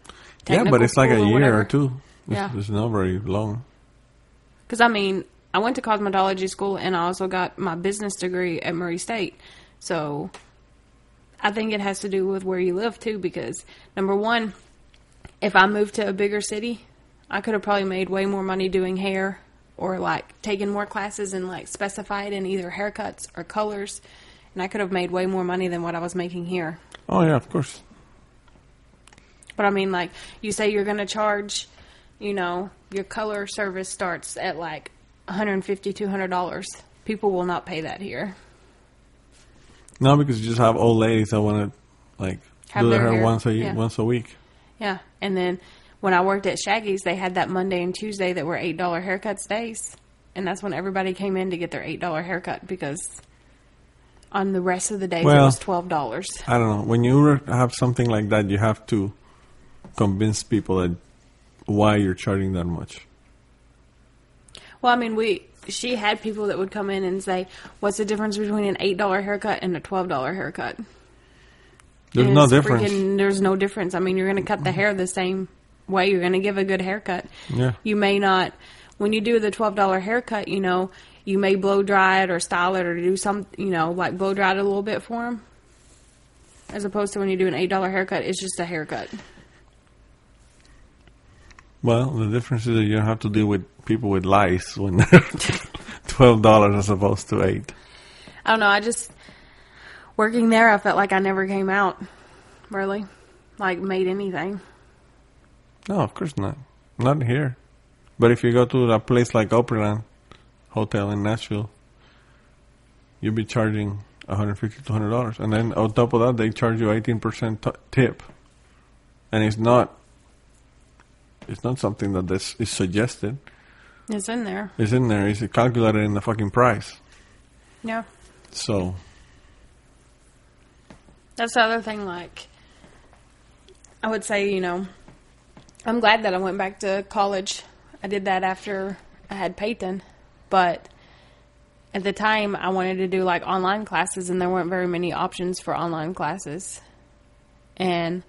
yeah, but it's like a year whatever? or two. It's, Yeah. it's not very long. Because I mean, I went to cosmetology school and I also got my business degree at Murray State. So I think it has to do with where you live too. Because number one, if I moved to a bigger city, I could have probably made way more money doing hair or like taking more classes and like specified in either haircuts or colors. And I could have made way more money than what I was making here. Oh yeah, of course. But I mean, like, you say you're going to charge, you know, your color service starts at like $150, $200. People will not pay that here. No, because you just have old ladies that want to like Have do their hair hair, once a yeah. once a week. Yeah. And then when I worked at Shaggy's, they had that Monday and Tuesday that were $8 haircuts days. And that's when everybody came in to get their $8 haircut because on the rest of the days it was $12. I don't know. When you have something like that, you have to convince people that why you're charging that much. Well, I mean, we she had people that would come in and say, "What's the difference between an eight dollar haircut and a twelve dollar haircut?" There's And no difference. freaking- there's no difference. I mean, you're going to cut the hair the same way. You're going to give a good haircut. Yeah. You may not, when you do the twelve dollar haircut, you know, you may blow dry it or style it or do some, you know, like blow dry it a little bit for them. As opposed to when you do an eight dollar haircut, it's just a haircut. Well, the difference is that you don't have to deal with people with lice when they're twelve dollars as opposed to eight. I don't know. I just working there. I felt like I never came out. Really, like made anything. No, of course not. Not here. But if you go to a place like Opryland Hotel in Nashville, you'll be charging 150 to 100 dollars, and then on top of that, they charge you 18 percent t- tip, and it's not. It's not something that this is suggested. It's in there. It's in there. It's calculated in the fucking price. Yeah. So That's the other thing. Like, I would say, you know, I'm glad that I went back to college. I did that after I had Peyton, but at the time, I wanted to do like online classes, and there weren't very many options for online classes. And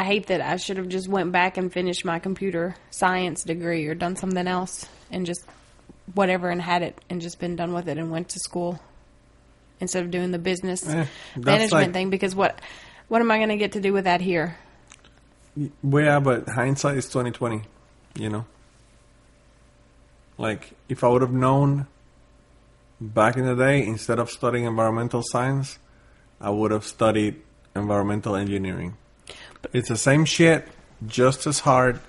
I hate that I should have just went back and finished my computer science degree or done something else and just whatever and had it and just been done with it and went to school instead of doing the business Eh, management like- thing because what what am I going to get to do with that here? Well, yeah, but hindsight is twenty twenty. You know, like if I would have known back in the day, instead of studying environmental science, I would have studied environmental engineering. It's the same shit, just as hard.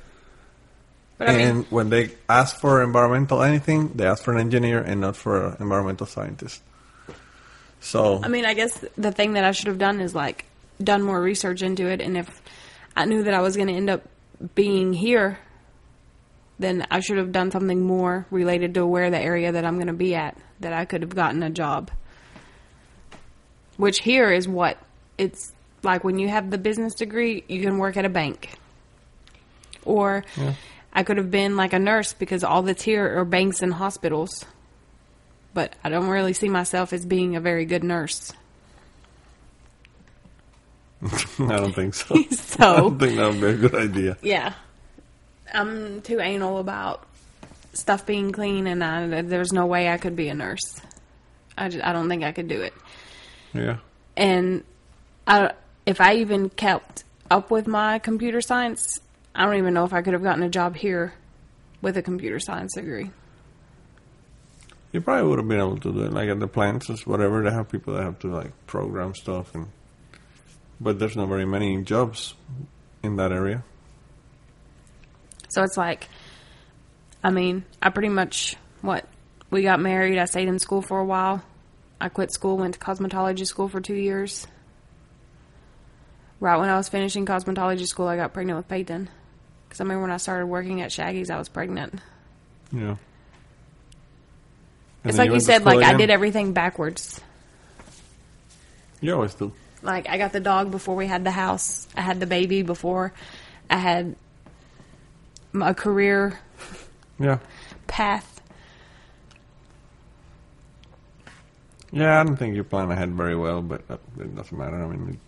But I and mean, when they ask for environmental anything, they ask for an engineer and not for an environmental scientist. So I mean, I guess the thing that I should have done is like done more research into it, and if I knew that I was going to end up being here, then I should have done something more related to where the area that I'm going to be at that I could have gotten a job. Which here is what it's like when you have the business degree, you can work at a bank. Or I could have been like a nurse because all that's here are banks and hospitals. But I don't really see myself as being a very good nurse. I don't think so. I don't think that would be a good idea. yeah. I'm too anal about stuff being clean, and I, there's no way I could be a nurse. I, just, I don't think I could do it. Yeah. And I, if I even kept up with my computer science, I don't even know if I could have gotten a job here with a computer science degree. You probably would have been able to do it, like at the plants or whatever. They have people that have to like program stuff, and but there's not very many jobs in that area. So it's like, I mean, I pretty much, what, we got married, I stayed in school for a while. I quit school, went to cosmetology school for two years. Right when I was finishing cosmetology school, I got pregnant with Peyton. Because I remember when I started working at Shaggy's, I was pregnant. Yeah. it's like you said, like I did everything backwards. You always do. Like I got the dog before we had the house. I had the baby before I had a career Yeah. path. Yeah, I don't think you plan ahead very well, but uh, it doesn't matter. I mean,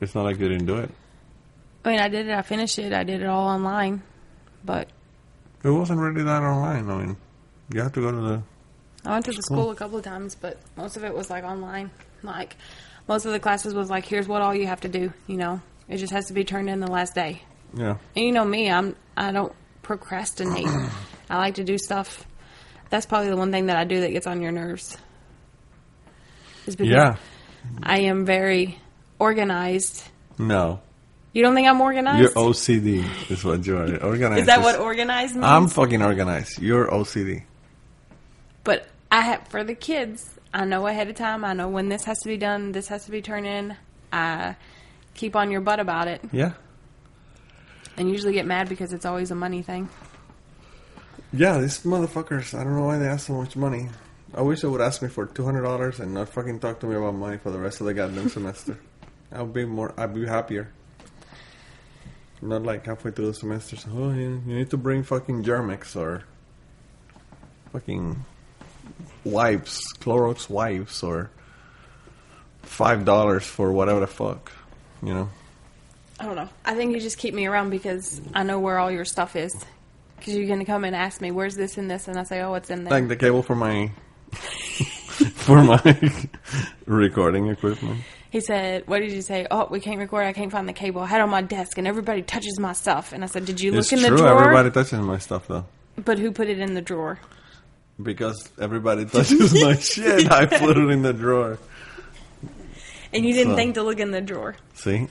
it's not like you didn't do it. I mean, I did it. I finished it. I did it all online, but It wasn't really that online. I mean, you have to go to the. I went to the school a couple of times, but most of it was like online. Like most of the classes was like, here's what all you have to do. You know, it just has to be turned in the last day. Yeah. And you know me, I'm I don't procrastinate. I like to do stuff. That's probably the one thing that I do that gets on your nerves. Is because Yeah. I am very organized. No. You don't think I'm organized? You're OCD, is what you are. Organized. is that what organized means? I'm fucking organized. You're OCD. But I have for the kids. I know ahead of time. I know when this has to be done. This has to be turned in. I keep on your butt about it, Yeah. and usually get mad because it's always a money thing. Yeah, these motherfuckers. I don't know why they ask so much money. I wish they would ask me for two hundred dollars and not fucking talk to me about money for the rest of the goddamn semester. I'll be more. I'd be happier. Not like halfway through the semester. So, oh, you, you need to bring fucking Germ-X or fucking wipes, Clorox wipes, or five dollars for whatever the fuck. You know. I don't know. I think you just keep me around because I know where all your stuff is. Because you're gonna come and ask me, "Where's this and this?" and I say, "Oh, it's in there." Like the cable for my for my recording equipment. He said, "What did you say? Oh, we can't record. I can't find the cable. I had it on my desk, and everybody touches my stuff." And I said, "Did you look It's in the true. drawer?" Everybody touches my stuff though. But who put it in the drawer? Because everybody touches my shit, I put it in the drawer. And you didn't So- think to look in the drawer. See,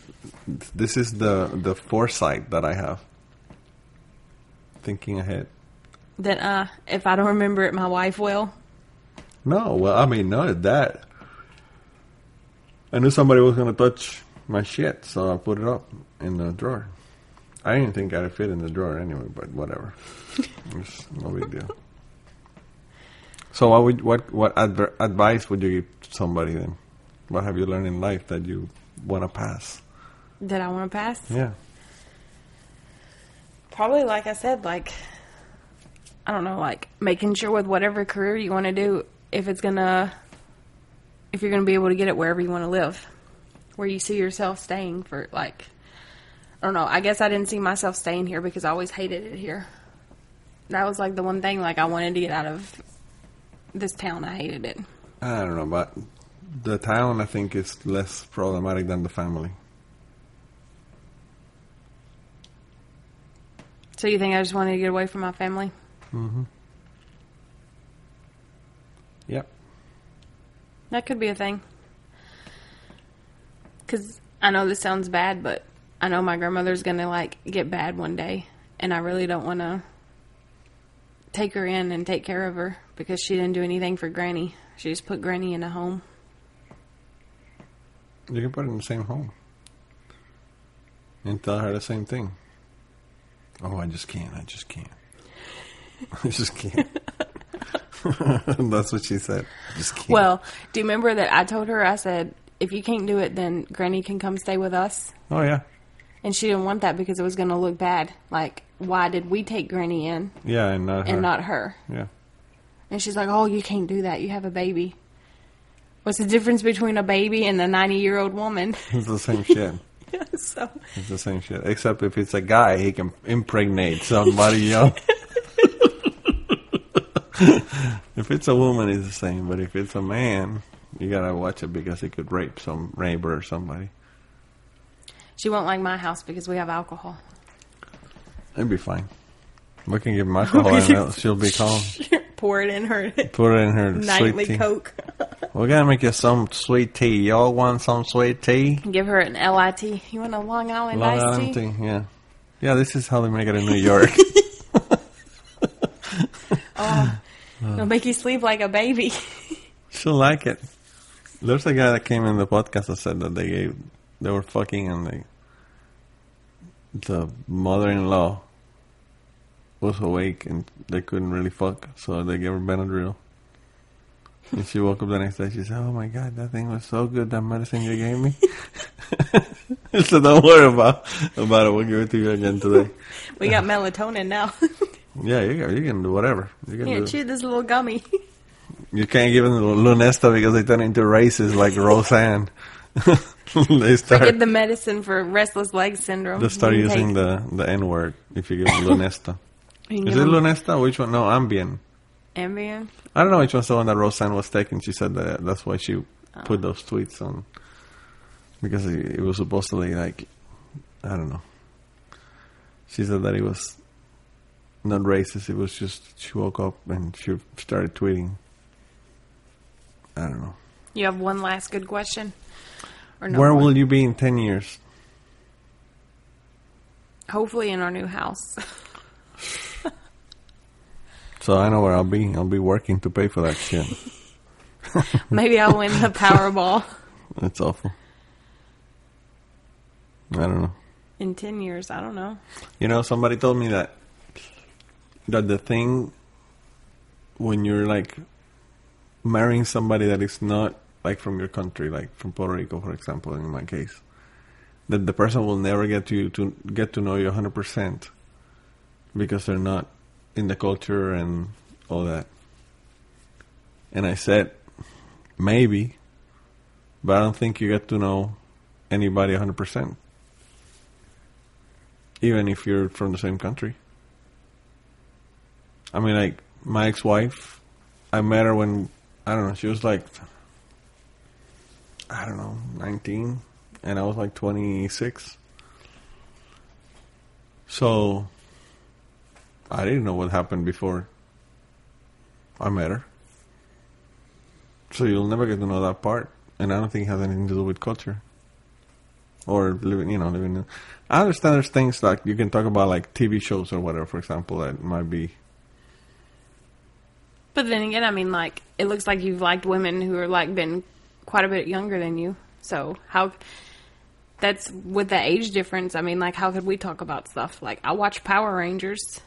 this is the the foresight that I have. Thinking ahead. That uh, if I don't remember it, my wife will. No, well, I mean, not that. I knew somebody was gonna touch my shit, so I put it up in the drawer. I didn't think I'd fit in the drawer anyway, but whatever. it's no big deal. So, what would what what adver- advice would you give somebody then? What have you learned in life that you want to pass? That I want to pass. Yeah. Probably, like I said, like I don't know, like making sure with whatever career you want to do, if it's gonna, if you're gonna be able to get it wherever you want to live, where you see yourself staying for like. I don't know. I guess I didn't see myself staying here because I always hated it here. That was like the one thing like I wanted to get out of this town. I hated it. I don't know, but the town I think is less problematic than the family. So you think I just wanted to get away from my family? Mm-hmm. Yep. That could be a thing. Because I know this sounds bad, but I know my grandmother's going to, like, get bad one day. And I really don't want to take her in and take care of her because she didn't do anything for Granny. She just put Granny in a home. You can put her in the same home. And tell her the same thing. Oh, I just can't. I just can't. I just can't. That's what she said. Well, do you remember that I told her, I said, if you can't do it, then Granny can come stay with us? oh, yeah. And she didn't want that because it was going to look bad. Like, why did we take Granny in Yeah, and not her. and not her? Yeah. And she's like, "Oh, you can't do that. You have a baby." What's the difference between a baby and a ninety-year-old woman? It's the same shit. so It's the same shit. Except if it's a guy, he can impregnate somebody young. if it's a woman, it's the same. But if it's a man, you gotta watch it because he could rape some neighbor or somebody. she won't like my house because we have alcohol. It'd be fine. We can give him alcohol and she'll be calm. Pour it in her Put it in her nightly sweet tea. coke. We're gonna make you some sweet tea. Y'all want some sweet tea? Give her an LIT. You want a Long Island Long iced Island tea? tea. Yeah. Yeah, this is how they make it in New York. Oh, Ah. It'll make you sleep like a baby. She'll like it. There's a guy that came in the podcast that said that they gave, they were fucking and they, the mother-in-law was awake and they couldn't really fuck, so they gave her Benadryl. And she woke up the next day. She said, "Oh my god, that thing was so good. That medicine you gave me." so don't worry about about it. We'll give it to you again today. we got melatonin now. Yeah, you can, you can do whatever. You can do. chew this little gummy. You can't give them Lunesta because they turn into races like Roseanne. they start Get the medicine for restless leg syndrome. they start using the the N word if you give them Lunesta. Is it them Lunesta? Which one? No, Ambien. Ambien. I don't know which one's the one that Roseanne was taking. She said that that's why she Oh. put those tweets on because it, it was supposedly like I don't know. She said that it was not racist. It was just she woke up and she started tweeting. I don't know. You have one last good question? Or no Where more? will you be in ten years? Hopefully in our new house. So I know where I'll be. I'll be working to pay for that shit. Maybe I'll win the Powerball That's awful. I don't know. in 10 years. I don't know. You know, somebody told me that that the thing when you're like marrying somebody that is not like from your country, like from Puerto Rico, for example, in my case, that the person will never get to to get to know you 100% because they're not in the culture and all that. And I said, maybe, but I don't think you get to know anybody 100%. Even if you're from the same country. I mean, like, my ex wife, I met her when, I don't know, she was like, I don't know, 19, and I was like 26. So I didn't know what happened before I met her. So you'll never get to know that part, and I don't think it has anything to do with culture or living. You know, living. In, I understand there's things like you can talk about, like TV shows or whatever, for example, that might be. But then again, I mean, like it looks like you've liked women who are like been quite a bit younger than you. So how? That's with the age difference. I mean, like how could we talk about stuff? Like I watched Power Rangers,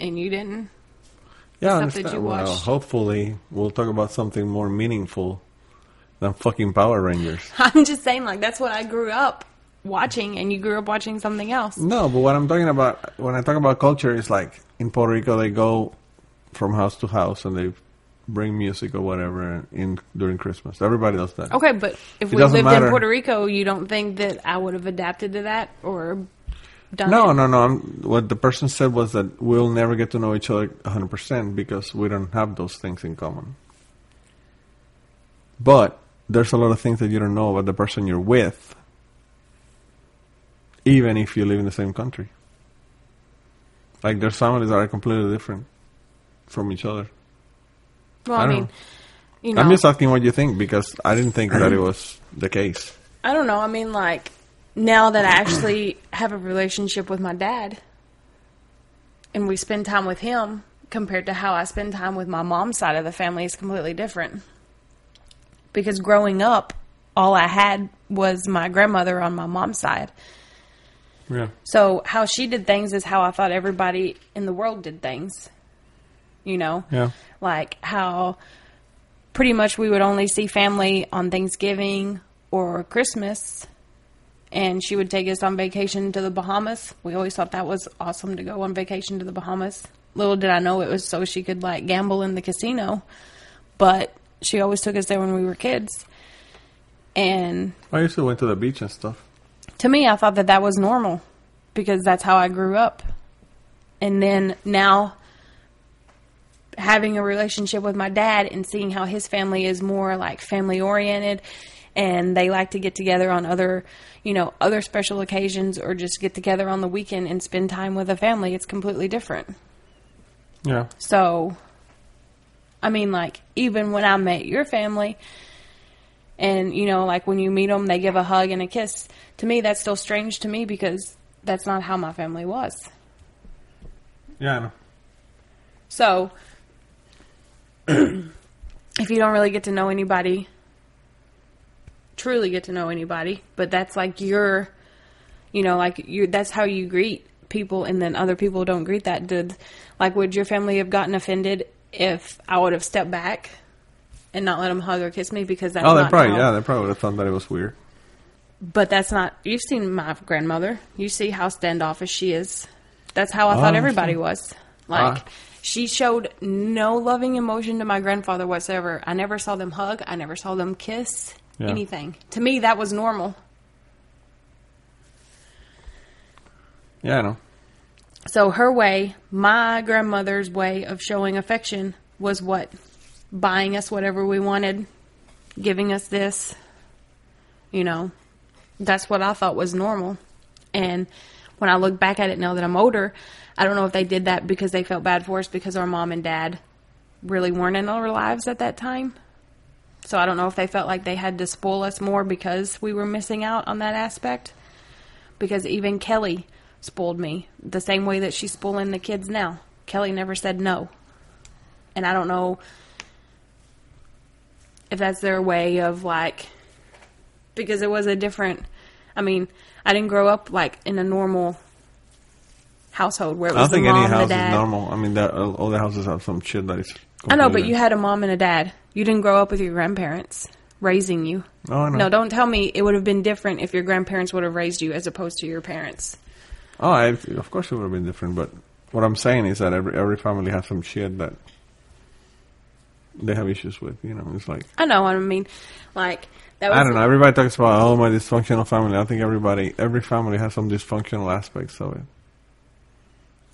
and you didn't. Yeah, I understand. you well, watched. hopefully we'll talk about something more meaningful than fucking Power Rangers. I'm just saying, like that's what I grew up watching, and you grew up watching something else. No, but what I'm talking about when I talk about culture is like in Puerto Rico they go from house to house and they bring music or whatever in during Christmas. Everybody does that. Okay, but if It we lived matter. in Puerto Rico, you don't think that I would have adapted to that or done No, it? no, no. I'm, what the person said was that we'll never get to know each other 100% because we don't have those things in common. But there's a lot of things that you don't know about the person you're with, even if you live in the same country. Like there's families that are completely different from each other. Well, I I, mean, know. you know, I'm just asking what you think because I didn't think that it was the case. I don't know. I mean, like now that I actually have a relationship with my dad, and we spend time with him compared to how I spend time with my mom's side of the family is completely different. Because growing up, all I had was my grandmother on my mom's side. Yeah. So how she did things is how I thought everybody in the world did things. You know? Yeah. Like how pretty much we would only see family on Thanksgiving or Christmas. And she would take us on vacation to the Bahamas. We always thought that was awesome to go on vacation to the Bahamas. Little did I know it was so she could like gamble in the casino. But she always took us there when we were kids. And I used to went to the beach and stuff. to me, I thought that that was normal because that's how I grew up. And then now, having a relationship with my dad and seeing how his family is more like family oriented and they like to get together on other, you know, other special occasions or just get together on the weekend and spend time with a family, it's completely different. Yeah. So, I mean, like, even when I met your family, and, you know, like when you meet them, they give a hug and a kiss. To me, that's still strange to me because that's not how my family was. Yeah, I know. So, if you don't really get to know anybody, truly get to know anybody, but that's like your, you know, like you that's how you greet people, and then other people don't greet that. Did like would your family have gotten offended if I would have stepped back and not let them hug or kiss me because that's Oh, they probably how- yeah, they probably would have thought that it was weird. But that's not. You've seen my grandmother. You see how standoffish she is. That's how I Oh, thought everybody was. Like Ah. She showed no loving emotion to my grandfather whatsoever. I never saw them hug. I never saw them kiss. Yeah. Anything. To me, that was normal. Yeah, I know. So her way, my grandmother's way of showing affection was what? Buying us whatever we wanted, giving us this. You know, that's what I thought was normal. And when I look back at it now that I'm older, I don't know if they did that because they felt bad for us because our mom and dad really weren't in our lives at that time. So I don't know if they felt like they had to spoil us more because we were missing out on that aspect. Because even Kelly spoiled me the same way that she's spoiling the kids now. Kelly never said no. And I don't know if that's their way of like because it was a different I mean, I didn't grow up like in a normal household where it I was don't the think mom, any the house dad. is normal. I mean, that, all all the houses have some shit that is. I know, but you had a mom and a dad. You didn't grow up with your grandparents raising you. Oh, I know. No, don't tell me it would have been different if your grandparents would have raised you as opposed to your parents. Oh, I, of course it would have been different, but what I'm saying is that every every family has some shit that they have issues with. You know, it's like I know what I mean. Like that was I don't know. Everybody talks about oh my dysfunctional family. I think everybody, every family has some dysfunctional aspects of it,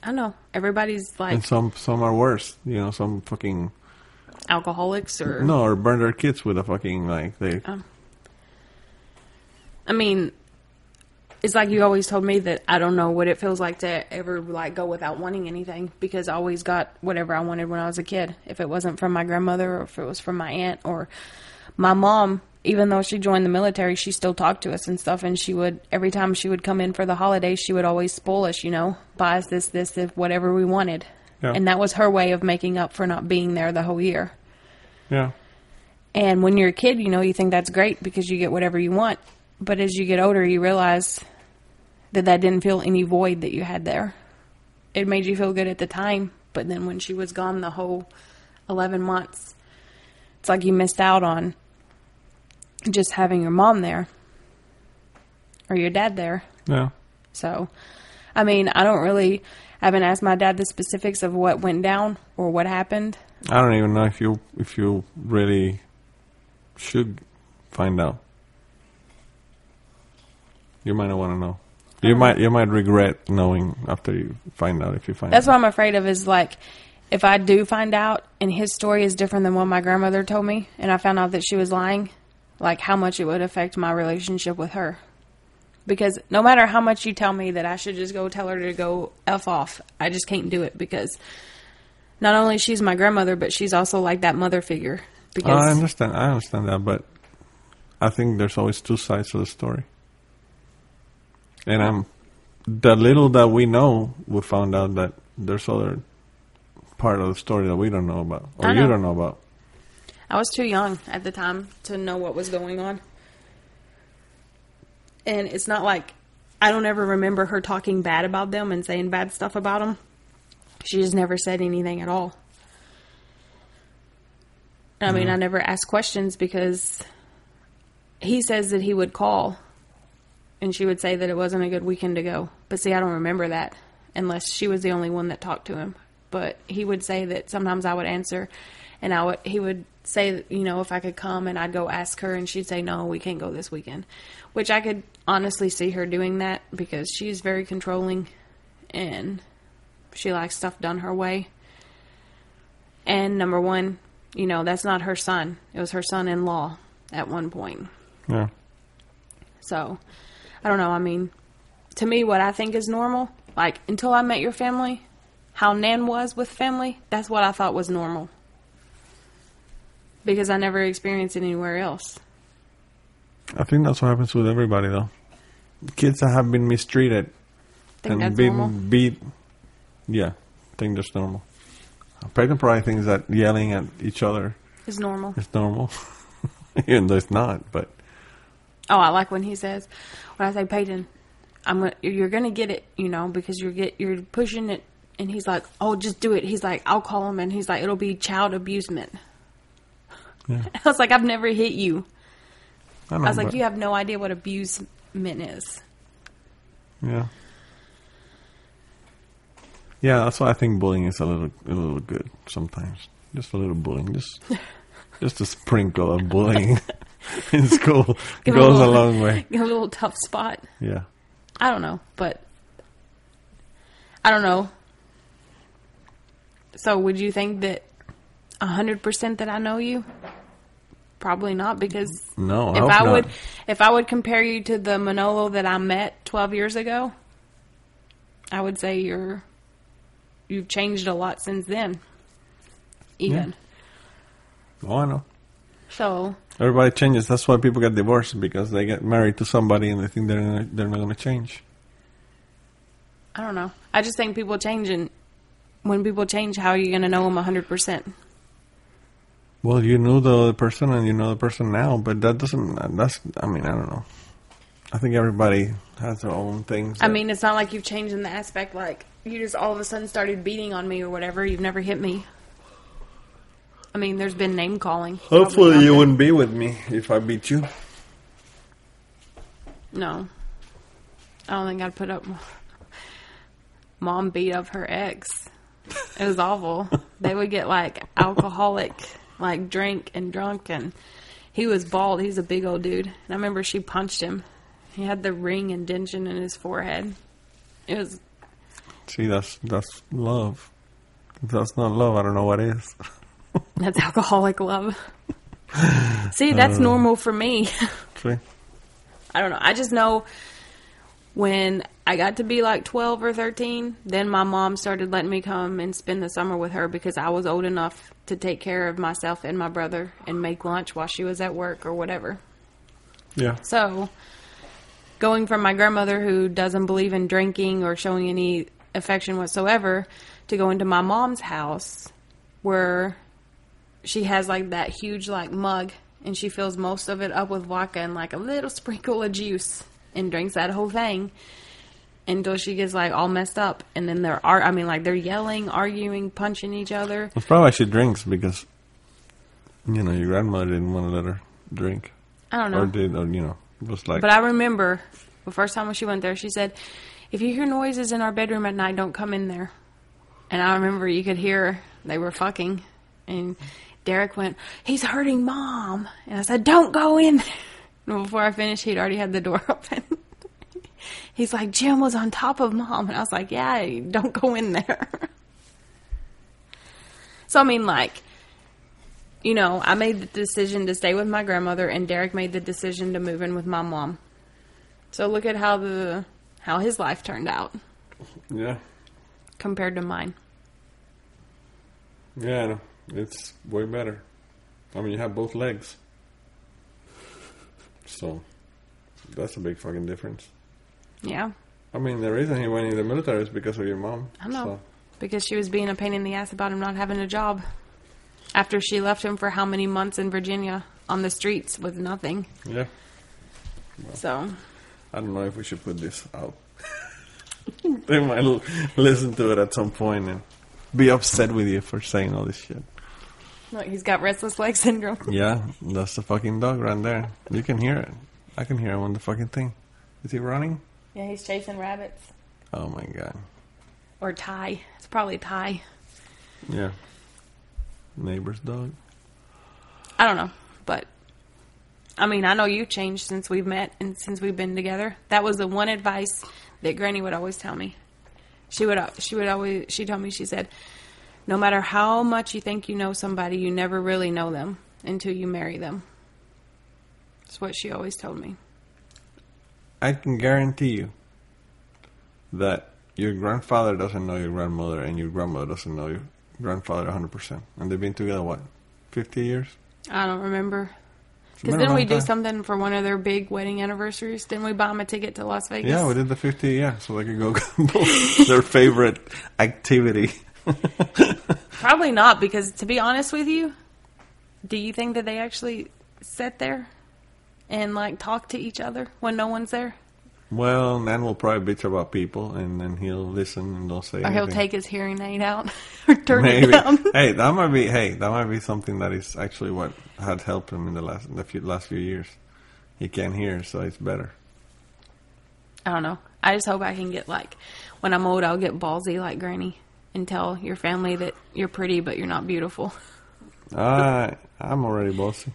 I know. Everybody's like and some some are worse. You know, some fucking alcoholics or no, or burn their kids with a fucking like they. Oh. I mean, it's like you always told me that I don't know what it feels like to ever like go without wanting anything because I always got whatever I wanted when I was a kid. If it wasn't from my grandmother or if it was from my aunt or my mom, even though she joined the military, she still talked to us and stuff. And she would every time she would come in for the holidays, she would always spoil us, you know, buy us this, this, this whatever we wanted. Yeah. And that was her way of making up for not being there the whole year. Yeah. And when you're a kid, you know, you think that's great because you get whatever you want. But as you get older, you realize that that didn't fill any void that you had there. It made you feel good at the time, but then when she was gone the whole 11 months, it's like you missed out on just having your mom there or your dad there. Yeah. So, I mean, I don't really, I haven't asked my dad the specifics of what went down or what happened. I don't even know if you if you really should find out. You might not want to know. You might you might regret knowing after you find out if you find That's out. what I'm afraid of is like if I do find out and his story is different than what my grandmother told me and I found out that she was lying, like how much it would affect my relationship with her. Because no matter how much you tell me that I should just go tell her to go F off, I just can't do it because not only she's my grandmother, but she's also like that mother figure. Because I understand. I understand that, but I think there's always two sides to the story. And I'm the little that we know, we found out that there's other part of the story that we don't know about, or I you don't know about. I was too young at the time to know what was going on. And it's not like I don't ever remember her talking bad about them and saying bad stuff about them. She just never said anything at all. I mean, mm-hmm. I never asked questions because he says that he would call and she would say that it wasn't a good weekend to go. But see, I don't remember that unless she was the only one that talked to him. But he would say that sometimes I would answer and I would he would say you know if I could come and I'd go ask her and she'd say no, we can't go this weekend. Which I could honestly see her doing that because she's very controlling and she likes stuff done her way. And number 1, you know, that's not her son. It was her son-in-law at one point. Yeah. So, I don't know. I mean, to me, what I think is normal, like until I met your family, how Nan was with family, that's what I thought was normal. Because I never experienced it anywhere else. I think that's what happens with everybody, though. Kids that have been mistreated Think and been normal. beat, yeah, I think that's normal. Peyton probably thinks that yelling at each other is normal. It's normal, even though it's not. But Oh, I like when he says, when I say Peyton, I'm gonna, you're gonna get it, you know, because you're get you're pushing it, and he's like, oh, just do it. He's like, I'll call him, and he's like, it'll be child abusement. Yeah. I was like, I've never hit you. I, I was like, you have no idea what abusement is. yeah, yeah. That's why I think bullying is a little, a little good sometimes. Just a little bullying, just, just a sprinkle of bullying in school Give goes a little- long way. A little tough spot. Yeah. I don't know, but I don't know. So, would you think that a hundred percent that I know you? Probably not, because No, I if I not. would, if I would compare you to the Manolo that I met twelve years ago, I would say you're you've changed a lot since then. Even Oh, I know. so, Everybody changes. That's why people get divorced because they get married to somebody and they think they're gonna, they're not going to change. I don't know. I just think people change, and when people change, how are you going to know them a hundred percent? Well, you knew the other person and you know the person now, but that doesn't. That's. I mean, I don't know. I think everybody has their own things. I mean, it's not like you've changed in the aspect like you just all of a sudden started beating on me or whatever. You've never hit me. I mean, there's been name calling. hopefully you wouldn't be with me if I beat you. No, I don't think I'd put up. Mom beat up her ex. It was awful. they would get like alcoholic, like drink and drunk, and he was bald. He's a big old dude. And I remember she punched him. He had the ring indention in his forehead. It was See, that's that's love. If that's not love, I don't know what is. That's alcoholic love. See, that's uh. normal for me. See, I don't know. I just know when I got to be like 12 or 13, then my mom started letting me come and spend the summer with her because I was old enough to take care of myself and my brother and make lunch while she was at work or whatever. Yeah. So, going from my grandmother who doesn't believe in drinking or showing any affection whatsoever to going to my mom's house where she has like that huge like mug and she fills most of it up with vodka and like a little sprinkle of juice and drinks that whole thing until she gets like all messed up and then they're ar- I mean like they're yelling, arguing, punching each other. It's probably why she drinks because, you know, your grandmother didn't want to let her drink. I don't know. Or did, or, you know, it was like, But I remember the first time when she went there, she said, "If you hear noises in our bedroom at night, don't come in there." And I remember you could hear they were fucking, and Derek went, "He's hurting mom," and I said, "Don't go in." there." And before I finished, he'd already had the door open. He's like, "Jim was on top of mom," and I was like, "Yeah, don't go in there." so I mean, like you know, I made the decision to stay with my grandmother, and Derek made the decision to move in with my mom. So look at how the how his life turned out yeah, compared to mine. yeah, it's way better. I mean, you have both legs. So, that's a big fucking difference. Yeah, I mean, the reason he went in the military is because of your mom. I know So, because she was being a pain in the ass about him not having a job after she left him for how many months in Virginia on the streets with nothing. yeah, So I don't know if we should put this out. they might l- listen to it at some point and be upset with you for saying all this shit. look, he's got restless leg syndrome. Yeah, that's the fucking dog right there. You can hear it. I can hear him on the fucking thing. Is he running? Yeah, he's chasing rabbits Oh my god. or Ty. It's probably Ty. Yeah. Neighbor's dog. I don't know, but I mean, I know you've changed since we've met and since we've been together. That was the one advice that Granny would always tell me. She would she would always she told me she said, "No matter how much you think you know somebody, you never really know them until you marry them." That's what she always told me. I can guarantee you that your grandfather doesn't know your grandmother and your grandmother doesn't know your grandfather 100%. And they've been together, what, 50 years? I don't remember. Because then we do something for one of their big wedding anniversaries. Didn't we buy them a ticket to Las Vegas? Yeah, we did the 50, yeah, so they could go their favorite activity. Probably not, because to be honest with you, do you think that they actually sit there and like talk to each other when no one's there? Well, Nan will probably bitch about people, and then he'll listen and they'll say. Or he'll take his hearing aid out or turn Maybe. it down? hey, that might be. Hey, that might be something that is actually what had helped him in the last the few, last few years. He can't hear, so it's better. I don't know. I just hope I can get like, when I'm old, I'll get ballsy like Granny and tell your family that you're pretty but you're not beautiful. I I'm already bossy.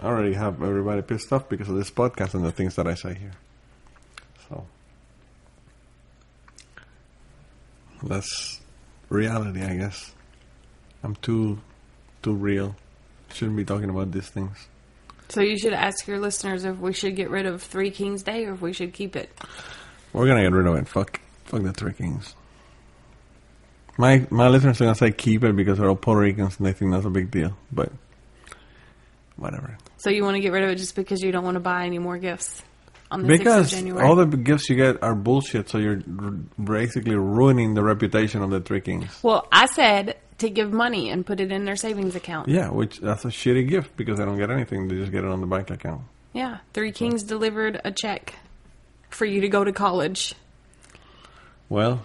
I already have everybody pissed off because of this podcast and the things that I say here. So that's reality, I guess. I'm too too real. Shouldn't be talking about these things. So you should ask your listeners if we should get rid of Three Kings Day or if we should keep it. We're gonna get rid of it. Fuck, fuck the Three Kings. My my listeners are gonna say keep it because they're all Puerto Ricans and they think that's a big deal. But whatever. So you want to get rid of it just because you don't want to buy any more gifts on the 6th of Because January? all the gifts you get are bullshit, so you're r- basically ruining the reputation of the Three Kings. Well, I said to give money and put it in their savings account. Yeah, which that's a shitty gift because they don't get anything; they just get it on the bank account. Yeah. Three Kings delivered a check for you to go to college. Well,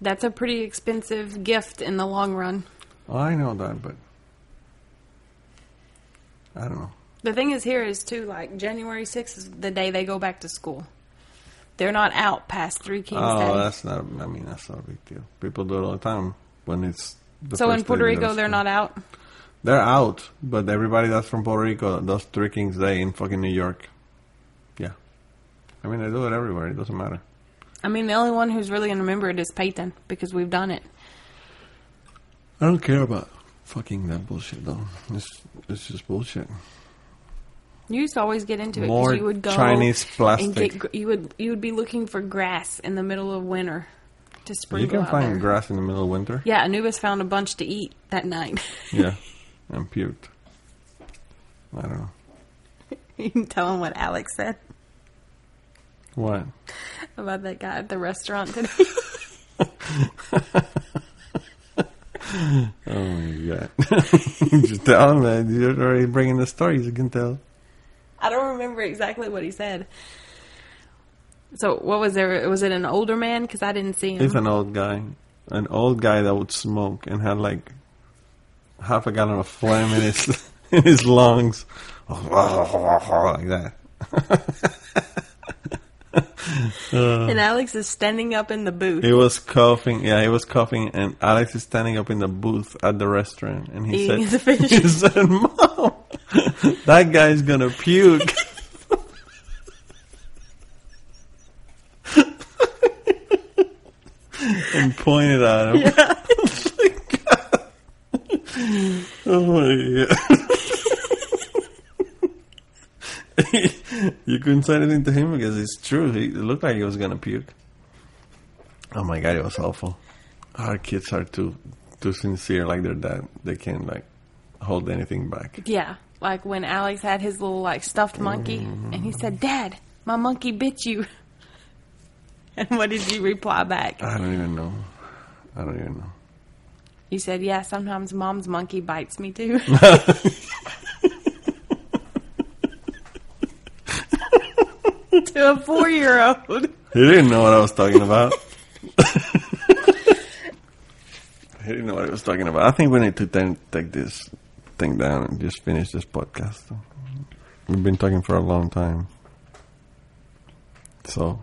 That's a pretty expensive gift in the long run. I know that, but I don't know. The thing is here is too like January 6th is the day they go back to school. They're not out past Three Kings Oh, Day. that's not. I mean, that's not a big deal. People do it all the time when it's. The so in Puerto Rico they're not out. They're out, but everybody that's from Puerto Rico does Three Kings Day in fucking New York. Yeah, I mean they do it everywhere. It doesn't matter. I mean the only one who's really going to remember it is Peyton because we've done it. I don't care about fucking that bullshit though. It's it's just bullshit. You used to always get into it because you would go Chinese and plastic. get you would you would be looking for grass in the middle of winter to spring. You can find there. grass in the middle of winter. Yeah, Anubis found a bunch to eat that night. Yeah, and puked. I don't know you can tell him what Alex said what. about that guy at the restaurant today. Oh my god! Just tell him that you're already bringing the stories. You can tell. I don't remember exactly what he said. So what was there? Was it an older man? Because I didn't see him. He's an old guy, an old guy that would smoke and had like half a gallon of phlegm in his in his lungs, like that. Uh, and Alex is standing up in the booth. He was coughing. Yeah, he was coughing, and Alex is standing up in the booth at the restaurant, and he Eating said, fish. "He said, Mom, that guy's gonna puke." and pointed at him. oh my god! you couldn't say anything to him because it's true. He it looked like he was gonna puke. Oh my god, it was awful. Our kids are too too sincere, like their dad. They can't like hold anything back. Yeah, like when Alex had his little like stuffed monkey, and he said, "Dad, my monkey bit you." And what did you reply back? I don't even know. I don't even know. You said, "Yeah, sometimes mom's monkey bites me too." to a four-year-old. He didn't know what I was talking about. he didn't know what I was talking about. I think we need to then take this thing down and just finish this podcast. We've been talking for a long time. So,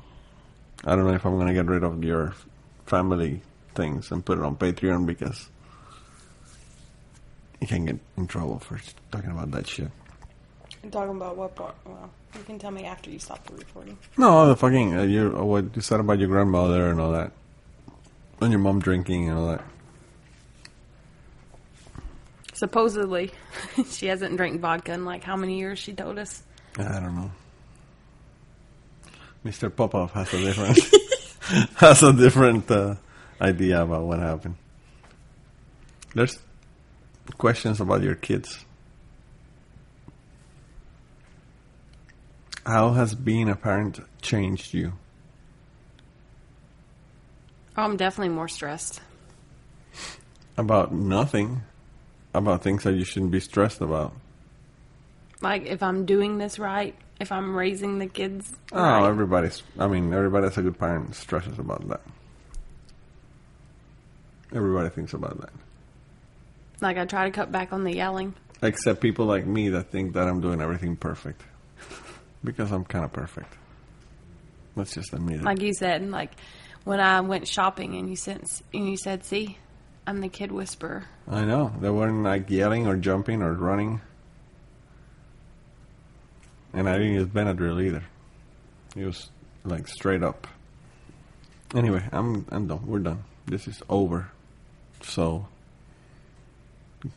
I don't know if I'm going to get rid of your family things and put it on Patreon because you can get in trouble for talking about that shit. I'm talking about what part? Well, you can tell me after you stop the recording. No, the fucking uh, you uh, what you said about your grandmother and all that, and your mom drinking and all that. Supposedly, she hasn't drank vodka in like how many years? She told us. I don't know. Mr. Popov has a different has a different uh, idea about what happened. There's questions about your kids. How has being a parent changed you? Oh, I'm definitely more stressed. About nothing. About things that you shouldn't be stressed about. Like if I'm doing this right, if I'm raising the kids Oh, right. everybody's. I mean, everybody that's a good parent stresses about that. Everybody thinks about that, Like I try to cut back on the yelling. except people like me that think that I'm doing everything perfect, because I'm kind of perfect. Let's just admit it. Like you said, like when I went shopping and you said and you said, "See, I'm the kid whisperer." I know they weren't like yelling or jumping or running, and I didn't use Benadryl either. It was like straight up. Anyway, I'm I'm done. We're done. This is over. So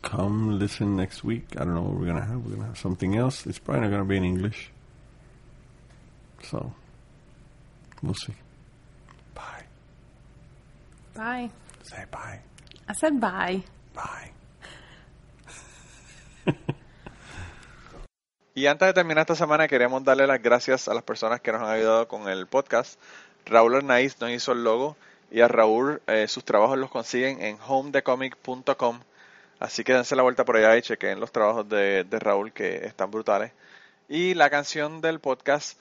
come listen next week. I don't know what we're gonna have. We're gonna have something else. It's probably not gonna be in English. So we'll see. Bye. Bye. Say bye. I said bye. Bye. Y antes de terminar esta semana, queremos darle las gracias a las personas que nos han ayudado con el podcast. Raúl Arnaiz nos hizo el logo y a Raúl eh, sus trabajos los consiguen en homedecomic.com. Así que dense la vuelta por allá y chequen los trabajos de, de Raúl que están brutales. Y la canción del podcast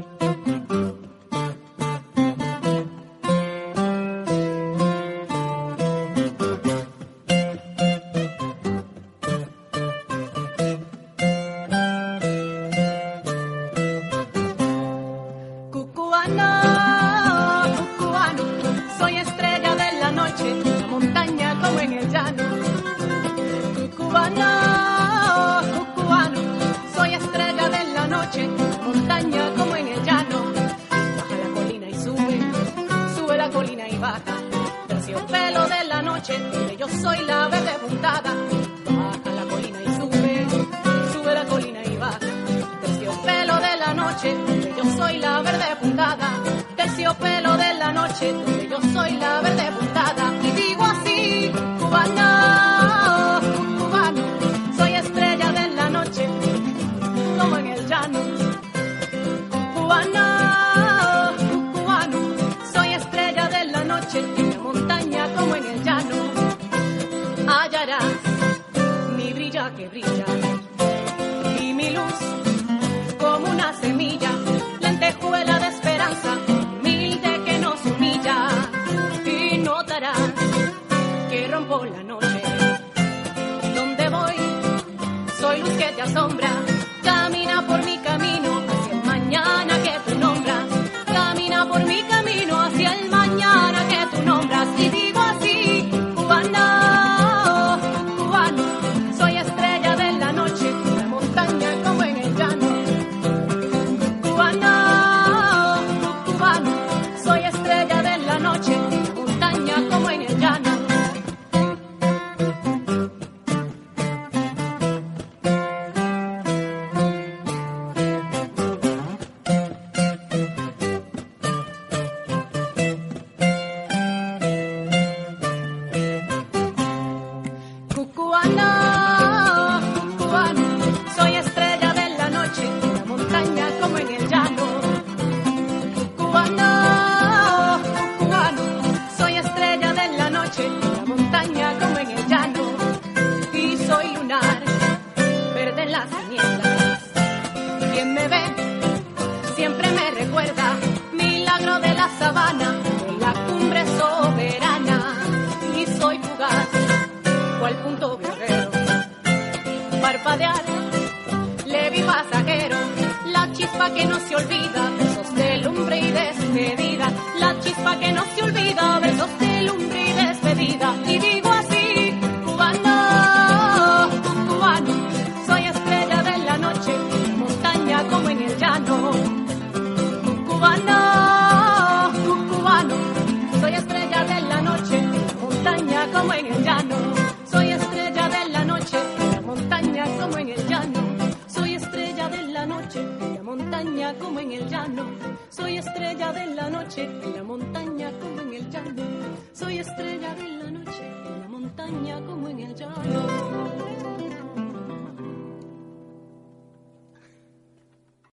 que brilla.